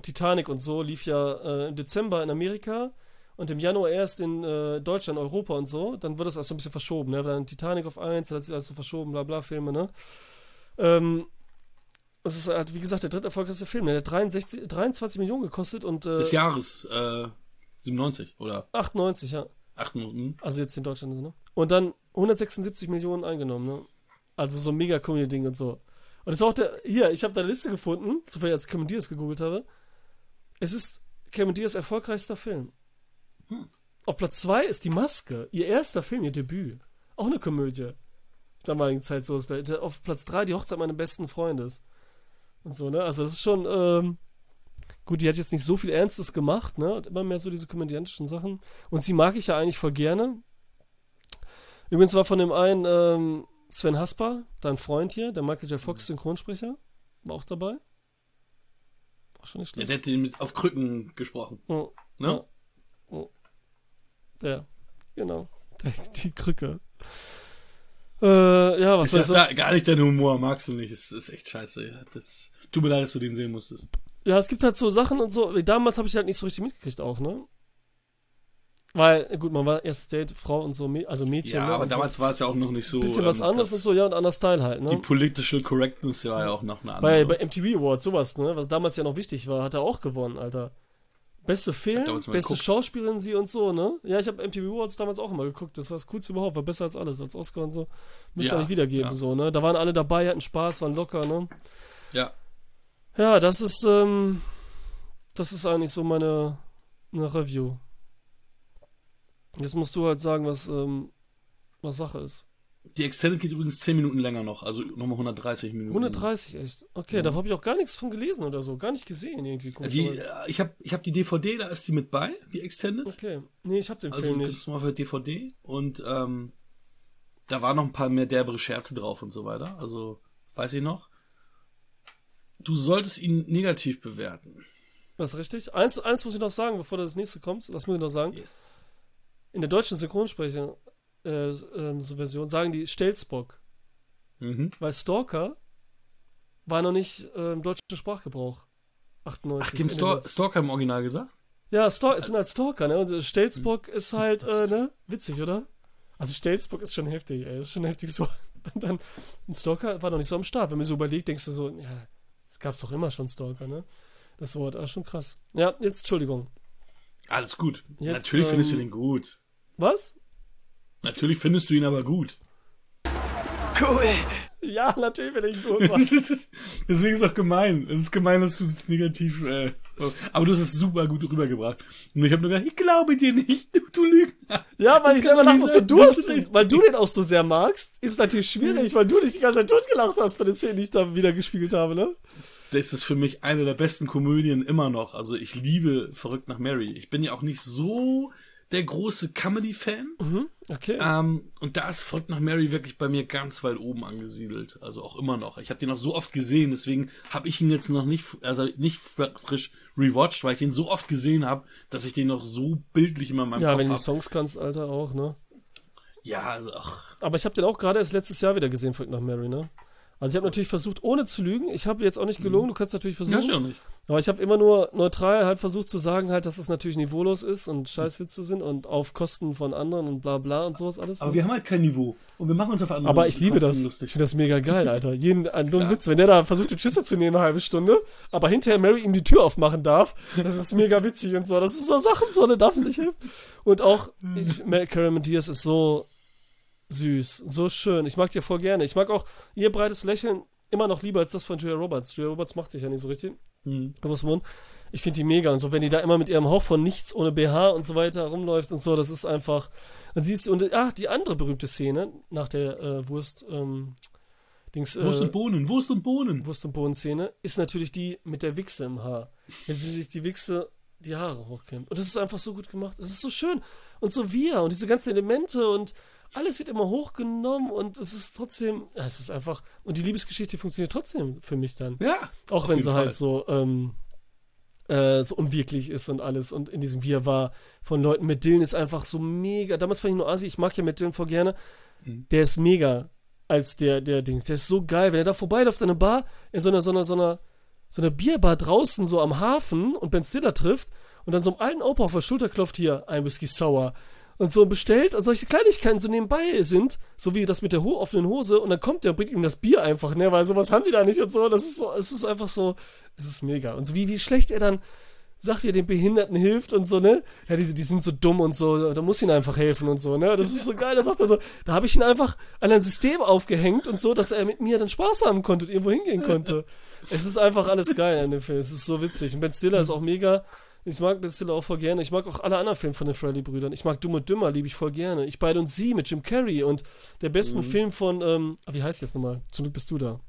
Titanic und so lief ja äh, im Dezember in Amerika und im Januar erst in äh, Deutschland, Europa und so. Dann wird das alles so ein bisschen verschoben, ne? Dann Titanic auf 1, dann hat sich alles so verschoben, bla bla Filme, ne? Ähm, das ist halt, wie gesagt, der dritte erfolgreichste Film. Der hat 63, 23 Millionen gekostet und äh, Des Jahres äh, 97 oder 98, ja. 98. Also jetzt in Deutschland, ne? Und dann 176 Millionen eingenommen, ne? Also so ein mega Comedy-Ding und so. Und das ist auch der, hier, ich habe da eine Liste gefunden, zufällig als Cameron Diaz gegoogelt habe. Es ist Cameron Diaz erfolgreichster Film. Auf Platz 2 ist Die Maske, ihr erster Film, ihr Debüt. Auch eine Komödie. Damaligen Zeit so ist auf Platz 3 die Hochzeit meines besten Freundes. Und so, ne? Also das ist schon, ähm, gut, die hat jetzt nicht so viel Ernstes gemacht, ne? Und immer mehr so diese komödiantischen Sachen. Und sie mag ich ja eigentlich voll gerne. Übrigens war von dem einen ähm, Sven Hasper, dein Freund hier, der Michael J. Fox Synchronsprecher, war auch dabei. War schon nicht Ja, schlecht. der hat den mit auf Krücken gesprochen. Oh, Ne? Ja. Oh. Der, genau. Der, die Krücke. Äh, ja, was Ist soll ja ich da, sonst? gar nicht dein Humor, magst du nicht. Es ist echt scheiße. Ja. Das, tut mir leid, dass du den sehen musstest. Ja, es gibt halt so Sachen und so. wie Damals habe ich halt nicht so richtig mitgekriegt auch, ne? Weil, gut, man war erstes Date, Frau und so, also Mädchen. Ja, ne? aber und damals war es ja auch noch nicht so. Bisschen was ähm, anderes und so, ja, und anderer Style halt, ne? Die Political Correctness war ja auch noch eine Bei, andere. bei MTV Awards, sowas, ne? Was damals ja noch wichtig war, hat er auch gewonnen, Alter. Beste Film, beste geguckt. Schauspielerin sie und so, ne? Ja, ich habe MTV Awards damals auch immer geguckt. Das war das Coolste überhaupt, war besser als alles, als Oscar und so. Müsste Ja, eigentlich wiedergeben, ja. so, ne? Da waren alle dabei, hatten Spaß, waren locker, ne? ja. Ja, das ist, ähm, das ist eigentlich so meine, eine Review. Jetzt musst du halt sagen, was, ähm, was Sache ist. Die Extended geht übrigens 10 Minuten länger noch, also nochmal 130 Minuten. 130, echt. Okay, Ja. da habe ich auch gar nichts von gelesen oder so. Gar nicht gesehen, irgendwie. Ja, Die, äh, ich habe ich hab die DVD, da ist die mit bei, die Extended. Okay. Nee, ich habe den Also Film nicht. kriegst mal für DVD und ähm, da waren noch ein paar mehr derbere Scherze drauf und so weiter. Also, weiß ich noch. Du solltest ihn negativ bewerten. Das ist richtig. Eins, eins muss ich noch sagen, bevor das nächste kommt. Das muss ich noch sagen. Yes. In der deutschen Synchronsprecher äh, ähm, so Version sagen die Stelzbock. Mhm. Weil Stalker war noch nicht äh, im deutschen Sprachgebrauch. 98. Ach, Stalk 90. Stalker im Original gesagt? Ja, Stalk, es sind halt Stalker, ne? Und Stelzbock ist halt, äh, ne? Witzig, oder? Also Stelzbock ist schon heftig, ey. Ist schon heftig so. Und dann, ein Stalker war noch nicht so am Start. Wenn man so überlegt, denkst du so, ja, es gab's doch immer schon Stalker, ne? Das Wort, ah, schon krass. Ja, jetzt, Entschuldigung. Alles gut. Jetzt, Natürlich findest du ähm, den gut. Was? Natürlich findest du ihn aber gut. Ja, natürlich bin ich. Das ist, deswegen ist es auch gemein. Es ist gemein, dass du das negativ. Äh, aber du hast es super gut rübergebracht. Und ich habe nur gedacht, ich glaube dir nicht, du, du Lügner. Ja, weil Das ich selber lachen nicht muss. sein. Und du hast den, weil du den auch so sehr magst, ist natürlich schwierig, weil du dich die ganze Zeit totgelacht hast bei den Szenen, die ich da wieder gespielt habe, ne? Das ist für mich eine der besten Komödien immer noch. Also ich liebe Verrückt nach Mary. Ich bin ja auch nicht so der große Comedy-Fan. Mhm, okay. Ähm, und da ist Verrückt nach Mary wirklich bei mir ganz weit oben angesiedelt. Also auch immer noch. Ich habe den noch so oft gesehen, deswegen habe ich ihn jetzt noch nicht, also nicht fr- frisch rewatcht, weil ich den so oft gesehen habe, dass ich den noch so bildlich immer in meinem ja, Kopf wenn du habe. die Songs kannst, Alter, auch, ne? Ja, also ach, Aber ich habe den auch gerade erst letztes Jahr wieder gesehen, Frank nach Mary, ne? Also ich habe natürlich versucht, ohne zu lügen. Ich habe jetzt auch nicht gelogen, du kannst natürlich ja, versuchen. ja nicht. Aber ich habe immer nur neutral halt versucht zu sagen, halt, dass es natürlich niveaulos ist und Scheißwitze sind und auf Kosten von anderen und bla bla und sowas alles. Aber ne? wir haben halt kein Niveau. Und wir machen uns auf andere Aber ich liebe das. Ich lustig. finde das mega geil, Alter. Jeden, ein dummer Witz, wenn der da versucht, die Schüsse zu nehmen, eine halbe Stunde, aber hinterher Mary ihm die Tür aufmachen darf, das ist mega witzig und so. Das ist so Sachen, so, der darf nicht helfen. Und auch, ich, Karen Diaz ist so süß, so schön. Ich mag die voll gerne. Ich mag auch ihr breites Lächeln immer noch lieber als das von Julia Roberts. Julia Roberts macht sich ja nicht so richtig. Hm. Thomas Mund. Ich finde die mega und so, wenn die da immer mit ihrem Hauch von nichts ohne BH und so weiter rumläuft und so, das ist einfach. Und sie ist, und ach, die andere berühmte Szene nach der äh, Wurst, ähm, Dings, Wurst äh, und Bohnen, Wurst und Bohnen. Wurst- und Bohnen-Szene ist natürlich die mit der Wichse im Haar. Wenn sie sich die Wichse die Haare hochkämmt. Und das ist einfach so gut gemacht. Es ist so schön. Und so wir und diese ganzen Elemente und alles wird immer hochgenommen und es ist trotzdem, es ist einfach, und die Liebesgeschichte funktioniert trotzdem für mich dann. Ja. Auch wenn sie Fall. halt so, ähm, äh, so unwirklich ist und alles. Und in diesem Wirrwarr von Leuten. Mit Dylan ist einfach so mega. Damals fand ich nur Asi, ich mag ja mit Dylan voll gerne. Mhm. Der ist mega als der, der Dings. Der ist so geil. Wenn er da vorbeiläuft an einer Bar, in so einer, so einer, so einer, so einer Bierbar draußen, so am Hafen und Ben Stiller trifft und dann so einem alten Opa auf der Schulter klopft, hier, ein Whisky Sour. Und so bestellt und solche Kleinigkeiten so nebenbei sind, so wie das mit der offenen Hose und dann kommt der und bringt ihm das Bier einfach, ne, weil sowas haben die da nicht und so. Das ist so, es ist einfach so, es ist mega. Und so wie, wie schlecht er dann sagt, wie er den Behinderten hilft und so, ne? Ja, die, die sind so dumm und so, da muss ihnen einfach helfen und so, ne? Das ist so geil. Da sagt er so, da habe ich ihn einfach an ein System aufgehängt und so, dass er mit mir dann Spaß haben konnte und irgendwo hingehen konnte. es ist einfach alles geil an dem Film. Es ist so witzig. Und Ben Stiller ist auch mega. Ich mag Ben Stiller auch voll gerne. Ich mag auch alle anderen Filme von den Freddy-Brüdern. Ich mag Dumm und Dümmer, liebe ich voll gerne. Ich beide und sie mit Jim Carrey und der besten Film von, ähm, ah, wie heißt jetzt nochmal? Zum Glück bist du da.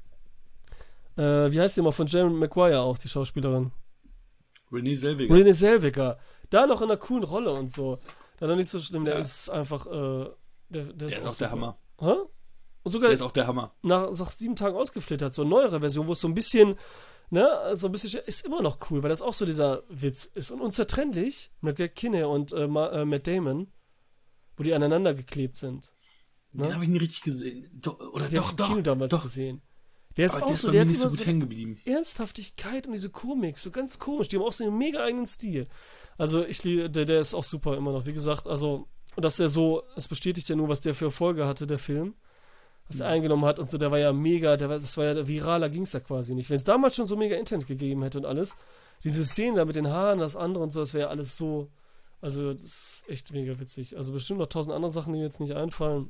Äh, wie heißt die mal von Jeremy Maguire auch, die Schauspielerin? René Selweger. René Selweger. Da noch in einer coolen Rolle und so. Da noch nicht so schlimm. Der Ja. ist einfach, äh, der, der, der ist auch der super. Hammer. Hä? Und sogar Der ist auch der Hammer. nach, nach sieben Tagen ausgeflittert, so eine neuere Version, wo es so ein bisschen, ne, so ein bisschen, ist immer noch cool, weil das auch so dieser Witz ist. Und unzertrennlich, mit Kinney und äh, äh, Matt Damon, wo die aneinander geklebt sind. Den Ne? habe ich nie richtig gesehen. Doch, oder Den doch, doch. Kino damals doch. gesehen. Der ist Aber auch der ist so, der hat nicht so gut hängen geblieben. Ernsthaftigkeit und diese Komik, so ganz komisch. Die haben auch so einen mega eigenen Stil. Also ich liebe, der, der ist auch super immer noch. Wie gesagt, also, und dass der so, es bestätigt ja nur, was der für Erfolge hatte, der Film. Was der eingenommen hat und so, der war ja mega, der war, das war ja viraler ging es ja quasi nicht. Wenn es damals schon so mega Internet gegeben hätte und alles, diese Szenen da mit den Haaren, das andere und so, das wäre ja alles so, also das ist echt mega witzig. Also bestimmt noch tausend andere Sachen, die mir jetzt nicht einfallen.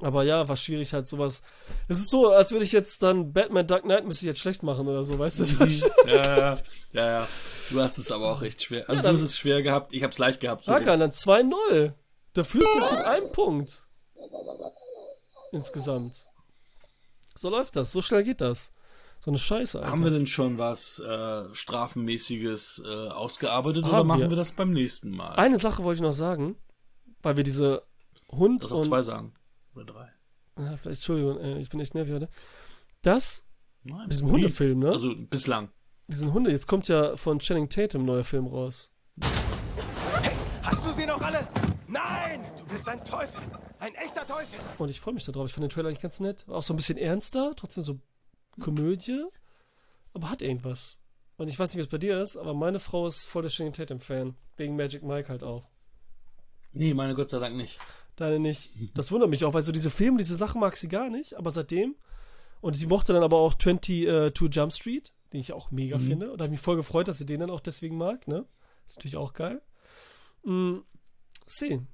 Aber ja, war schwierig halt sowas. Es ist so, als würde ich jetzt dann Batman Dark Knight müsste ich jetzt schlecht machen oder so, weißt du? ja, ja, ja, ja. Du hast es aber auch echt schwer. Also Ja, du dann- hast es schwer gehabt, ich hab's leicht gehabt. Hakan, dann 2-0. Da führst du jetzt mit einem Punkt. Insgesamt. So läuft das, so schnell geht das. So eine Scheiße, Alter. Haben wir denn schon was äh, Strafenmäßiges äh, ausgearbeitet oder Haben machen wir. wir. das beim nächsten Mal? Eine Sache wollte ich noch sagen, weil wir diese Hund das auch und zwei sagen. Oder drei. Ah, vielleicht, Entschuldigung, äh, ich bin echt nervig heute. Das, Nein, diesem nie. Hundefilm, ne? Also bislang. diesen Hunde, jetzt kommt ja von Channing Tatum ein neuer Film raus. Hast du sie noch alle? Nein! Du bist ein Teufel! Ein echter Teufel! Und ich freue mich darauf. Ich fand den Trailer eigentlich ganz nett. Auch so ein bisschen ernster, trotzdem so Komödie, aber hat irgendwas. Und ich weiß nicht, wie es bei dir ist, aber meine Frau ist voll der Channing Tatum-Fan. Wegen Magic Mike halt auch. Nee, meine Gott sei Dank nicht. Deine nicht. Das wundert mich auch, weil so diese Filme, diese Sachen mag sie gar nicht, aber seitdem. Und sie mochte dann aber auch 22 Jump Street, den ich auch mega Mhm. finde. Und da habe ich mich voll gefreut, dass sie den dann auch deswegen mag, ne? Ist natürlich auch geil. Mm, sehen.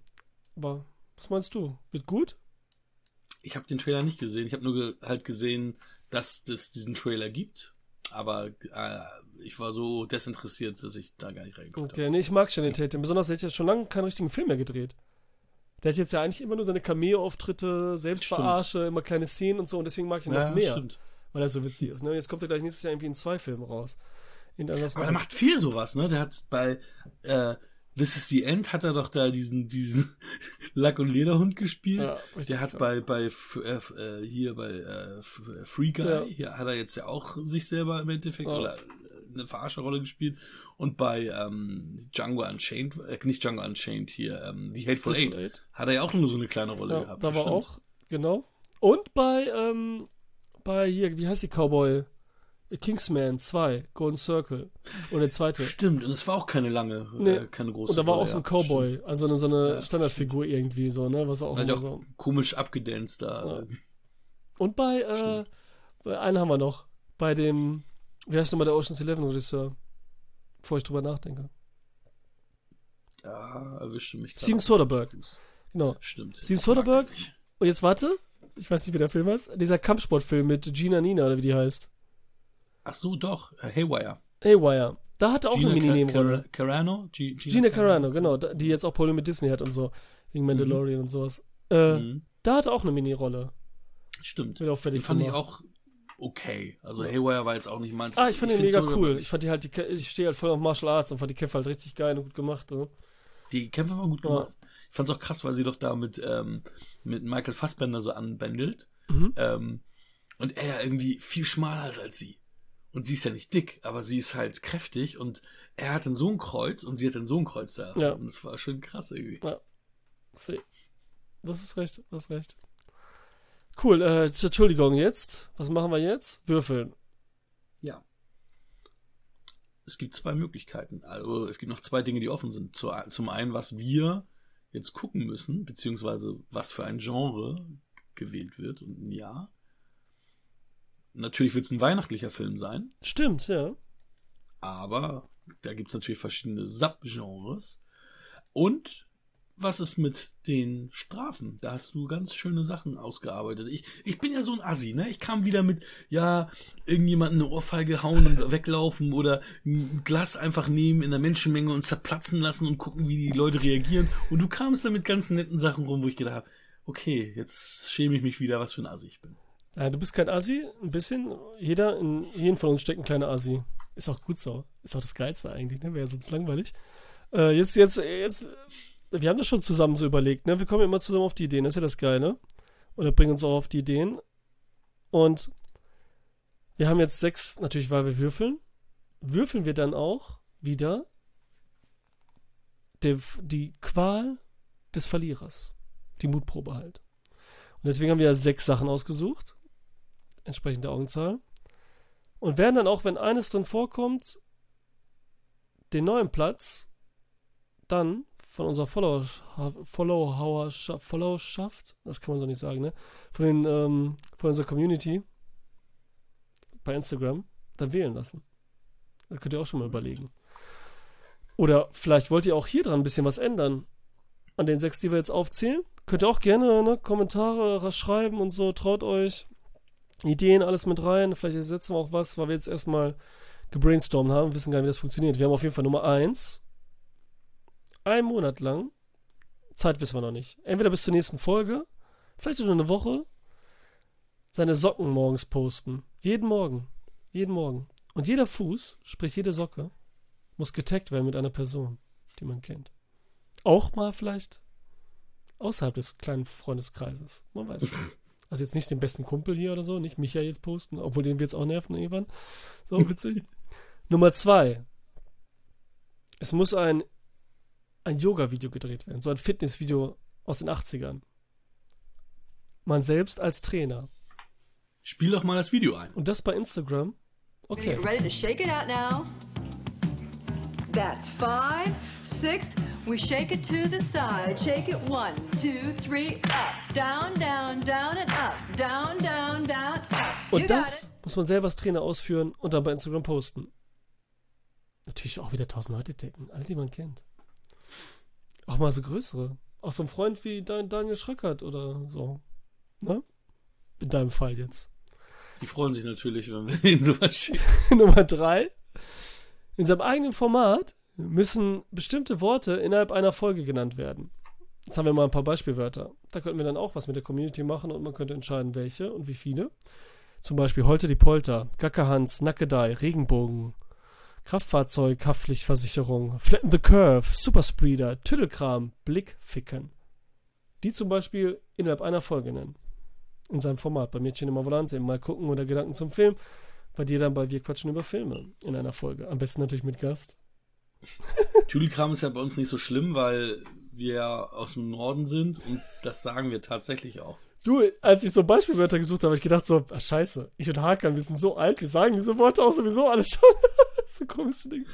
Aber was meinst du? Wird gut? Ich habe den Trailer nicht gesehen. Ich habe nur ge halt gesehen, dass es diesen Trailer gibt. Aber äh, ich war so desinteressiert, dass ich da gar nicht reingeguckt Okay, nee, ich mag Channing Tatum. Besonders, er hat ja schon lange keinen richtigen Film mehr gedreht. Der hat jetzt ja eigentlich immer nur seine Cameo-Auftritte, Selbstverarsche, immer kleine Szenen und so. Und deswegen mag ich ihn habe. noch Ja, mehr, stimmt. weil er so witzig ist. Ne? Jetzt kommt er gleich nächstes Jahr irgendwie in zwei Filmen raus. In Aber der macht viel sowas, ne? Der hat bei äh, This is the End hat er doch da diesen, diesen Lack- und Lederhund gespielt. Ja, der hat bei, bei äh, hier bei äh, äh, Free Guy, Ja. hier hat er jetzt ja auch sich selber im Endeffekt Ja. oder äh, eine Verarscherrolle gespielt. Und bei ähm, Django Unchained, äh, nicht Django Unchained hier, ähm, die Hateful, Eight, Hateful Eight. hat er ja auch nur so eine kleine Rolle Ja, gehabt. da war stimmt. auch, genau. Und bei, ähm, bei hier, wie heißt die Cowboy? Kingsman 2, Golden Circle. Und der zweite. Stimmt, und es war auch keine lange, Nee. äh, keine große Und da war auch so ein Cowboy, stimmt. also eine, so eine Ja, Standardfigur irgendwie so, ne? Was auch Hat immer so. komisch abgedanced da. Ja. Und bei, äh, Stimmt. bei einen haben wir noch. Bei dem, wie heißt nochmal der Ocean's Eleven Regisseur? Bevor ich drüber nachdenke. Ja, erwischte mich gerade Steven Soderbergh. Genau. Stimmt. Steven Soderbergh? Und jetzt warte. Ich weiß nicht, wie der Film heißt. Dieser Kampfsportfilm mit Gina Nina, oder wie die heißt. Ach so, doch. Äh, Haywire. Haywire. Da hat er auch Gina eine Mini-Nebenrolle. Car- Carano? G Gina Carano, genau, da- die jetzt auch Probleme mit Disney hat und so. Wegen Mandalorian und sowas. Äh, Mhm. Da hat er auch eine Mini-Rolle. Stimmt. Wird auch fertig Den fand ich gemacht. auch okay. Also Haywire war jetzt auch nicht meins. Ah, ich fand den find mega cool. Ich fand die halt, die, ich stehe halt voll auf Martial Arts und fand die Kämpfe halt richtig geil und gut gemacht. Ne? Die Kämpfe waren gut Ja. gemacht. Ich fand's auch krass, weil sie doch da mit, ähm, mit Michael Fassbender so anbändelt. Mhm. Ähm, und er ja irgendwie viel schmaler ist als sie. Und sie ist ja nicht dick, aber sie ist halt kräftig und er hat dann so ein Kreuz und sie hat dann so ein Kreuz da. Ja. Und das war schon krass irgendwie. See. Das ist recht, das ist recht. Cool, äh, Entschuldigung, jetzt. Was machen wir jetzt? Würfeln. Ja. Es gibt zwei Möglichkeiten. Also es gibt noch zwei Dinge, die offen sind. Zu- Zum einen, was wir jetzt gucken müssen, beziehungsweise was für ein Genre gewählt wird und ein Jahr. Natürlich wird es ein weihnachtlicher Film sein, Stimmt, ja. aber da gibt es natürlich verschiedene Subgenres. Und was ist mit den Strafen? Da hast du ganz schöne Sachen ausgearbeitet. Ich, ich bin ja so ein Assi, ne? Ich kam wieder mit, ja, irgendjemanden eine Ohrfeige hauen und weglaufen oder ein Glas einfach nehmen in der Menschenmenge und zerplatzen lassen und gucken, wie die Leute reagieren. Und du kamst da mit ganz netten Sachen rum, wo ich gedacht habe, okay, jetzt schäme ich mich wieder, was für ein Assi ich bin. Ja. Du bist kein Assi, ein bisschen. Jeder, in jeden von uns steckt ein kleiner Assi. Ist auch gut so. Ist auch das Geilste eigentlich, ne? Wäre sonst langweilig. Äh, jetzt, jetzt, jetzt, wir haben das schon zusammen so überlegt, ne? Wir kommen immer zusammen auf die Ideen, das ist ja das Geile. Oder bringen uns auch auf die Ideen. Und wir haben jetzt sechs, natürlich, weil wir würfeln. Würfeln wir dann auch wieder der, die Qual des Verlierers. Die Mutprobe halt. Und deswegen haben wir ja sechs Sachen ausgesucht. Entsprechend der Augenzahl. Und werden dann auch, wenn eines drin vorkommt, den neuen Platz dann von unserer Follower, Followerschaft, Followerschaft, das kann man so nicht sagen, ne? Von, den, ähm, von unserer Community bei Instagram dann wählen lassen. Da könnt ihr auch schon mal überlegen. Oder vielleicht wollt ihr auch hier dran ein bisschen was ändern. An den sechs, die wir jetzt aufzählen. Könnt ihr auch gerne ne, Kommentare schreiben und so. Traut euch. Ideen, alles mit rein. Vielleicht setzen wir auch was, weil wir jetzt erstmal gebrainstormt haben, wissen gar nicht, wie das funktioniert. Wir haben auf jeden Fall Nummer eins. Ein Monat lang. Zeit wissen wir noch nicht. Entweder bis zur nächsten Folge, vielleicht nur eine Woche, seine Socken morgens posten. Jeden Morgen. Jeden Morgen. Und jeder Fuß, sprich jede Socke, muss getaggt werden mit einer Person, die man kennt. Auch mal vielleicht außerhalb des kleinen Freundeskreises. Man weiß schon. Also jetzt nicht den besten Kumpel hier oder so, nicht Micha jetzt posten, obwohl den wir jetzt auch nerven irgendwann. So witzig. Nummer zwei. Es muss ein, ein Yoga-Video gedreht werden, so ein Fitness-Video aus den 80ern. Man selbst als Trainer. Spiel doch mal das Video ein. Und das bei Instagram. Okay. Ready to shake it out now. That's five, six. We shake it to the side. Shake it one, two, three, up, down, down, down and up, down, down, down, up. You Und got das muss man selber als Trainer ausführen und dann bei Instagram posten. Natürlich auch wieder 1000 Leute decken, alle, die man kennt. Auch mal so größere. Auch so ein Freund wie dein Daniel Schröckert oder so. Ne? In deinem Fall jetzt. Die freuen sich natürlich, wenn wir ihnen sowas schicken. Nummer drei. In seinem eigenen Format müssen bestimmte Worte innerhalb einer Folge genannt werden. Jetzt haben wir mal ein paar Beispielwörter. Da könnten wir dann auch was mit der Community machen und man könnte entscheiden, welche und wie viele. Zum Beispiel Holte die Polter, Gackerhans, Nackedei, Regenbogen, Kraftfahrzeug, Haftpflichtversicherung, Flatten the Curve, Superspreader, Tüddelkram, Blickficken. Die zum Beispiel innerhalb einer Folge nennen. In seinem Format. Bei Mädchen immer Volante, mal gucken oder Gedanken zum Film. Bei dir dann bei Wir quatschen über Filme in einer Folge. Am besten natürlich mit Gast. Tüdelkram ist ja bei uns nicht so schlimm, weil wir ja aus dem Norden sind und das sagen wir tatsächlich auch. Du, als ich so Beispielwörter gesucht habe, habe ich gedacht so, ach scheiße, ich und Hakan, wir sind so alt, wir sagen diese Worte auch sowieso alle schon. so komische Dinge.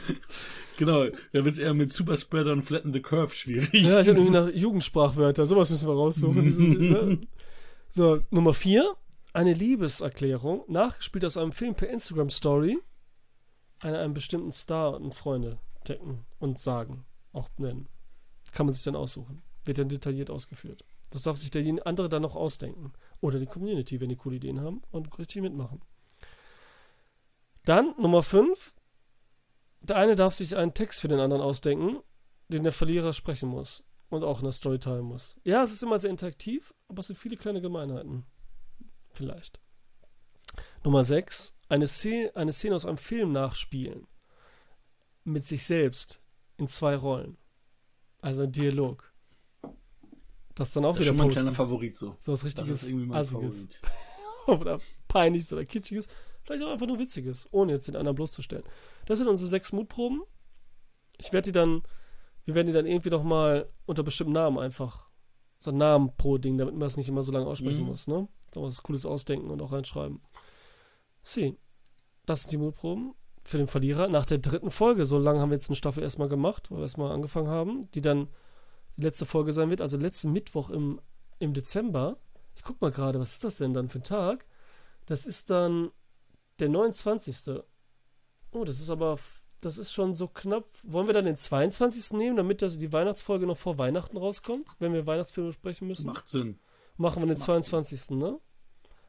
Genau, da wird es eher mit Superspreader und Flatten the Curve schwierig. Ja, ich habe irgendwie nach Jugendsprachwörter, sowas müssen wir raussuchen. Diese, ne? So, Nummer vier, eine Liebeserklärung, nachgespielt aus einem Film per Instagram Story, an einem bestimmten Star und Freunde decken und sagen, auch nennen. Kann man sich dann aussuchen. Wird dann detailliert ausgeführt. Das darf sich der andere dann noch ausdenken. Oder die Community, wenn die coole Ideen haben und richtig mitmachen. Dann Nummer 5. Der eine darf sich einen Text für den anderen ausdenken, den der Verlierer sprechen muss. Und auch in der Story teilen muss. Ja, es ist immer sehr interaktiv, aber es sind viele kleine Gemeinheiten. Vielleicht. Nummer 6. Eine Szene, eine Szene aus einem Film nachspielen. Mit sich selbst. In zwei Rollen. Also ein Dialog. Das dann auch Das ist wieder schon mal ein posten. kleiner Favorit so. So was Das richtiges ist irgendwie mein Assiges. Favorit. oder peinliches oder kitschiges, vielleicht auch einfach nur witziges, ohne jetzt den anderen bloßzustellen. Das sind unsere sechs Mutproben. Ich werde die dann, wir werden die dann irgendwie noch mal unter bestimmten Namen einfach, so einen Namen pro Ding, damit man das nicht immer so lange aussprechen Mhm. muss, ne? Da was Cooles ausdenken und auch reinschreiben. Sie, das sind die Mutproben für den Verlierer nach der dritten Folge. So lange haben wir jetzt eine Staffel erstmal gemacht, wo wir erstmal angefangen haben, die dann die letzte Folge sein wird, also letzten Mittwoch im, im Dezember. Ich guck mal gerade, was ist das denn dann für ein Tag? Das ist dann der 29. Oh, das ist aber, das ist schon so knapp. Wollen wir dann den 22. nehmen, damit das, die Weihnachtsfolge noch vor Weihnachten rauskommt, wenn wir Weihnachtsfilme sprechen müssen? Macht Sinn. Machen wir den Macht 22. ne?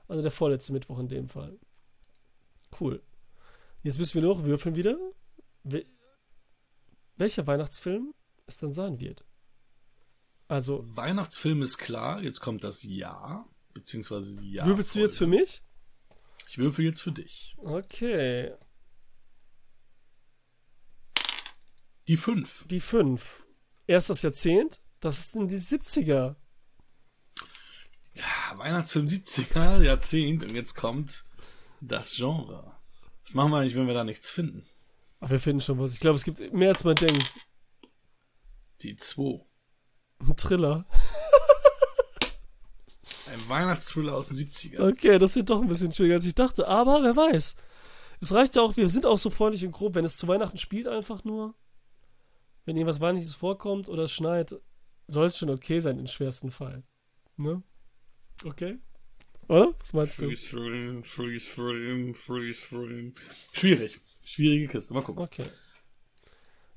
Also der vorletzte Mittwoch in dem Fall. Cool. Jetzt müssen wir noch würfeln wieder, wel welcher Weihnachtsfilm es dann sein wird. Also, Weihnachtsfilm ist klar, jetzt kommt das Jahr, beziehungsweise die Jahr. würfelst du jetzt für mich? Ich würfel jetzt für dich. Okay. Die 5. Die 5. Erst das Jahrzehnt, das sind die 70er. Ja, Weihnachtsfilm 70er, Jahrzehnt und jetzt kommt das Genre. Was machen wir eigentlich, wenn wir da nichts finden? Aber wir finden schon was. Ich glaube, es gibt mehr als man denkt. Die 2. Ein Thriller. Ein Weihnachtsthriller aus den 70ern. Okay, das wird doch ein bisschen schwieriger, als ich dachte. Aber wer weiß. Es reicht ja auch, wir sind auch so freundlich und grob, wenn es zu Weihnachten spielt, einfach nur. Wenn irgendwas Weihnachtliches vorkommt oder es schneit, soll es schon okay sein, im schwersten Fall. Ne? Okay? Oder? Was meinst du? Freeze frame, freeze frame, freeze frame. Schwierig. Schwierige Kiste. Mal gucken. Okay.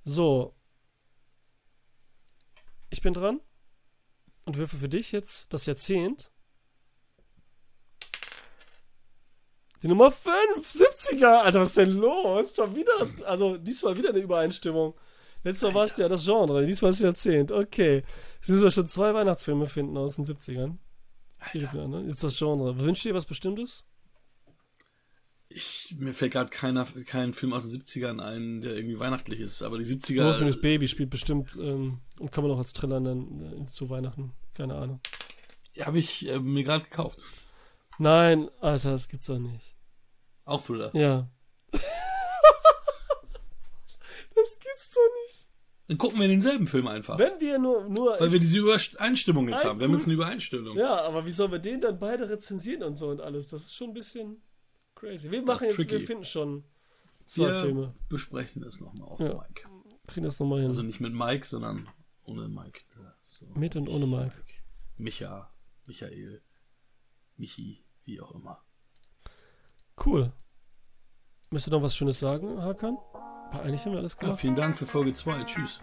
So. Ich bin dran und würfe für dich jetzt das Jahrzehnt. Die Nummer 5, 70er. Alter, was ist denn los? Schon wieder das, also diesmal wieder eine Übereinstimmung. Letztes Mal war es ja das Genre, diesmal ist es Jahrzehnt. Okay. Jetzt müssen wir schon zwei Weihnachtsfilme finden aus den 70ern. Alter. Ne? Jetzt das Genre. Wünscht ihr was Bestimmtes? Ich, mir fällt gerade keiner, kein Film aus den 70ern ein, der irgendwie weihnachtlich ist. Aber die 70er. Rosemary's Baby spielt bestimmt ähm, und kann man auch als Thriller nennen äh, zu Weihnachten. Keine Ahnung. Ja, habe ich äh, mir gerade gekauft. Nein, Alter, das gibt's doch nicht. Auch Thriller. Ja. das gibt's doch nicht. Dann gucken wir denselben Film einfach. Wenn wir nur, nur weil wir diese Übereinstimmung jetzt haben. Wir haben jetzt eine Übereinstimmung. Ja, aber wie sollen wir den dann beide rezensieren und so und alles? Das ist schon ein bisschen crazy. Wir machen jetzt, wir tricky. finden schon zwei wir Filme. besprechen das nochmal auf Ja. Mike. Kriegen das nochmal hin. Also nicht mit Mike, sondern ohne Mike. So. Mit und ohne Mike. Micha, Michael, Michi, wie auch immer. Cool. Müsst ihr noch was Schönes sagen, Hakan? Eigentlich haben wir alles Ja, gemacht. vielen Dank für Folge 2. Tschüss.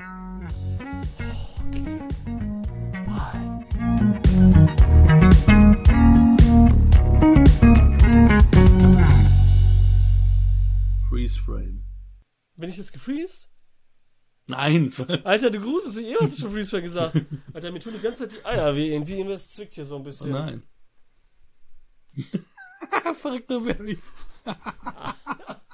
Freeze Frame. Bin ich jetzt gefreezed? Nein, Alter, du gruselst mich. Eh hast du schon Freeze gesagt. Alter, mir tun die ganze Zeit die Eier weh. Irgendwie irgendwas zwickt hier so ein oh bisschen. nein. Verrückter Barry.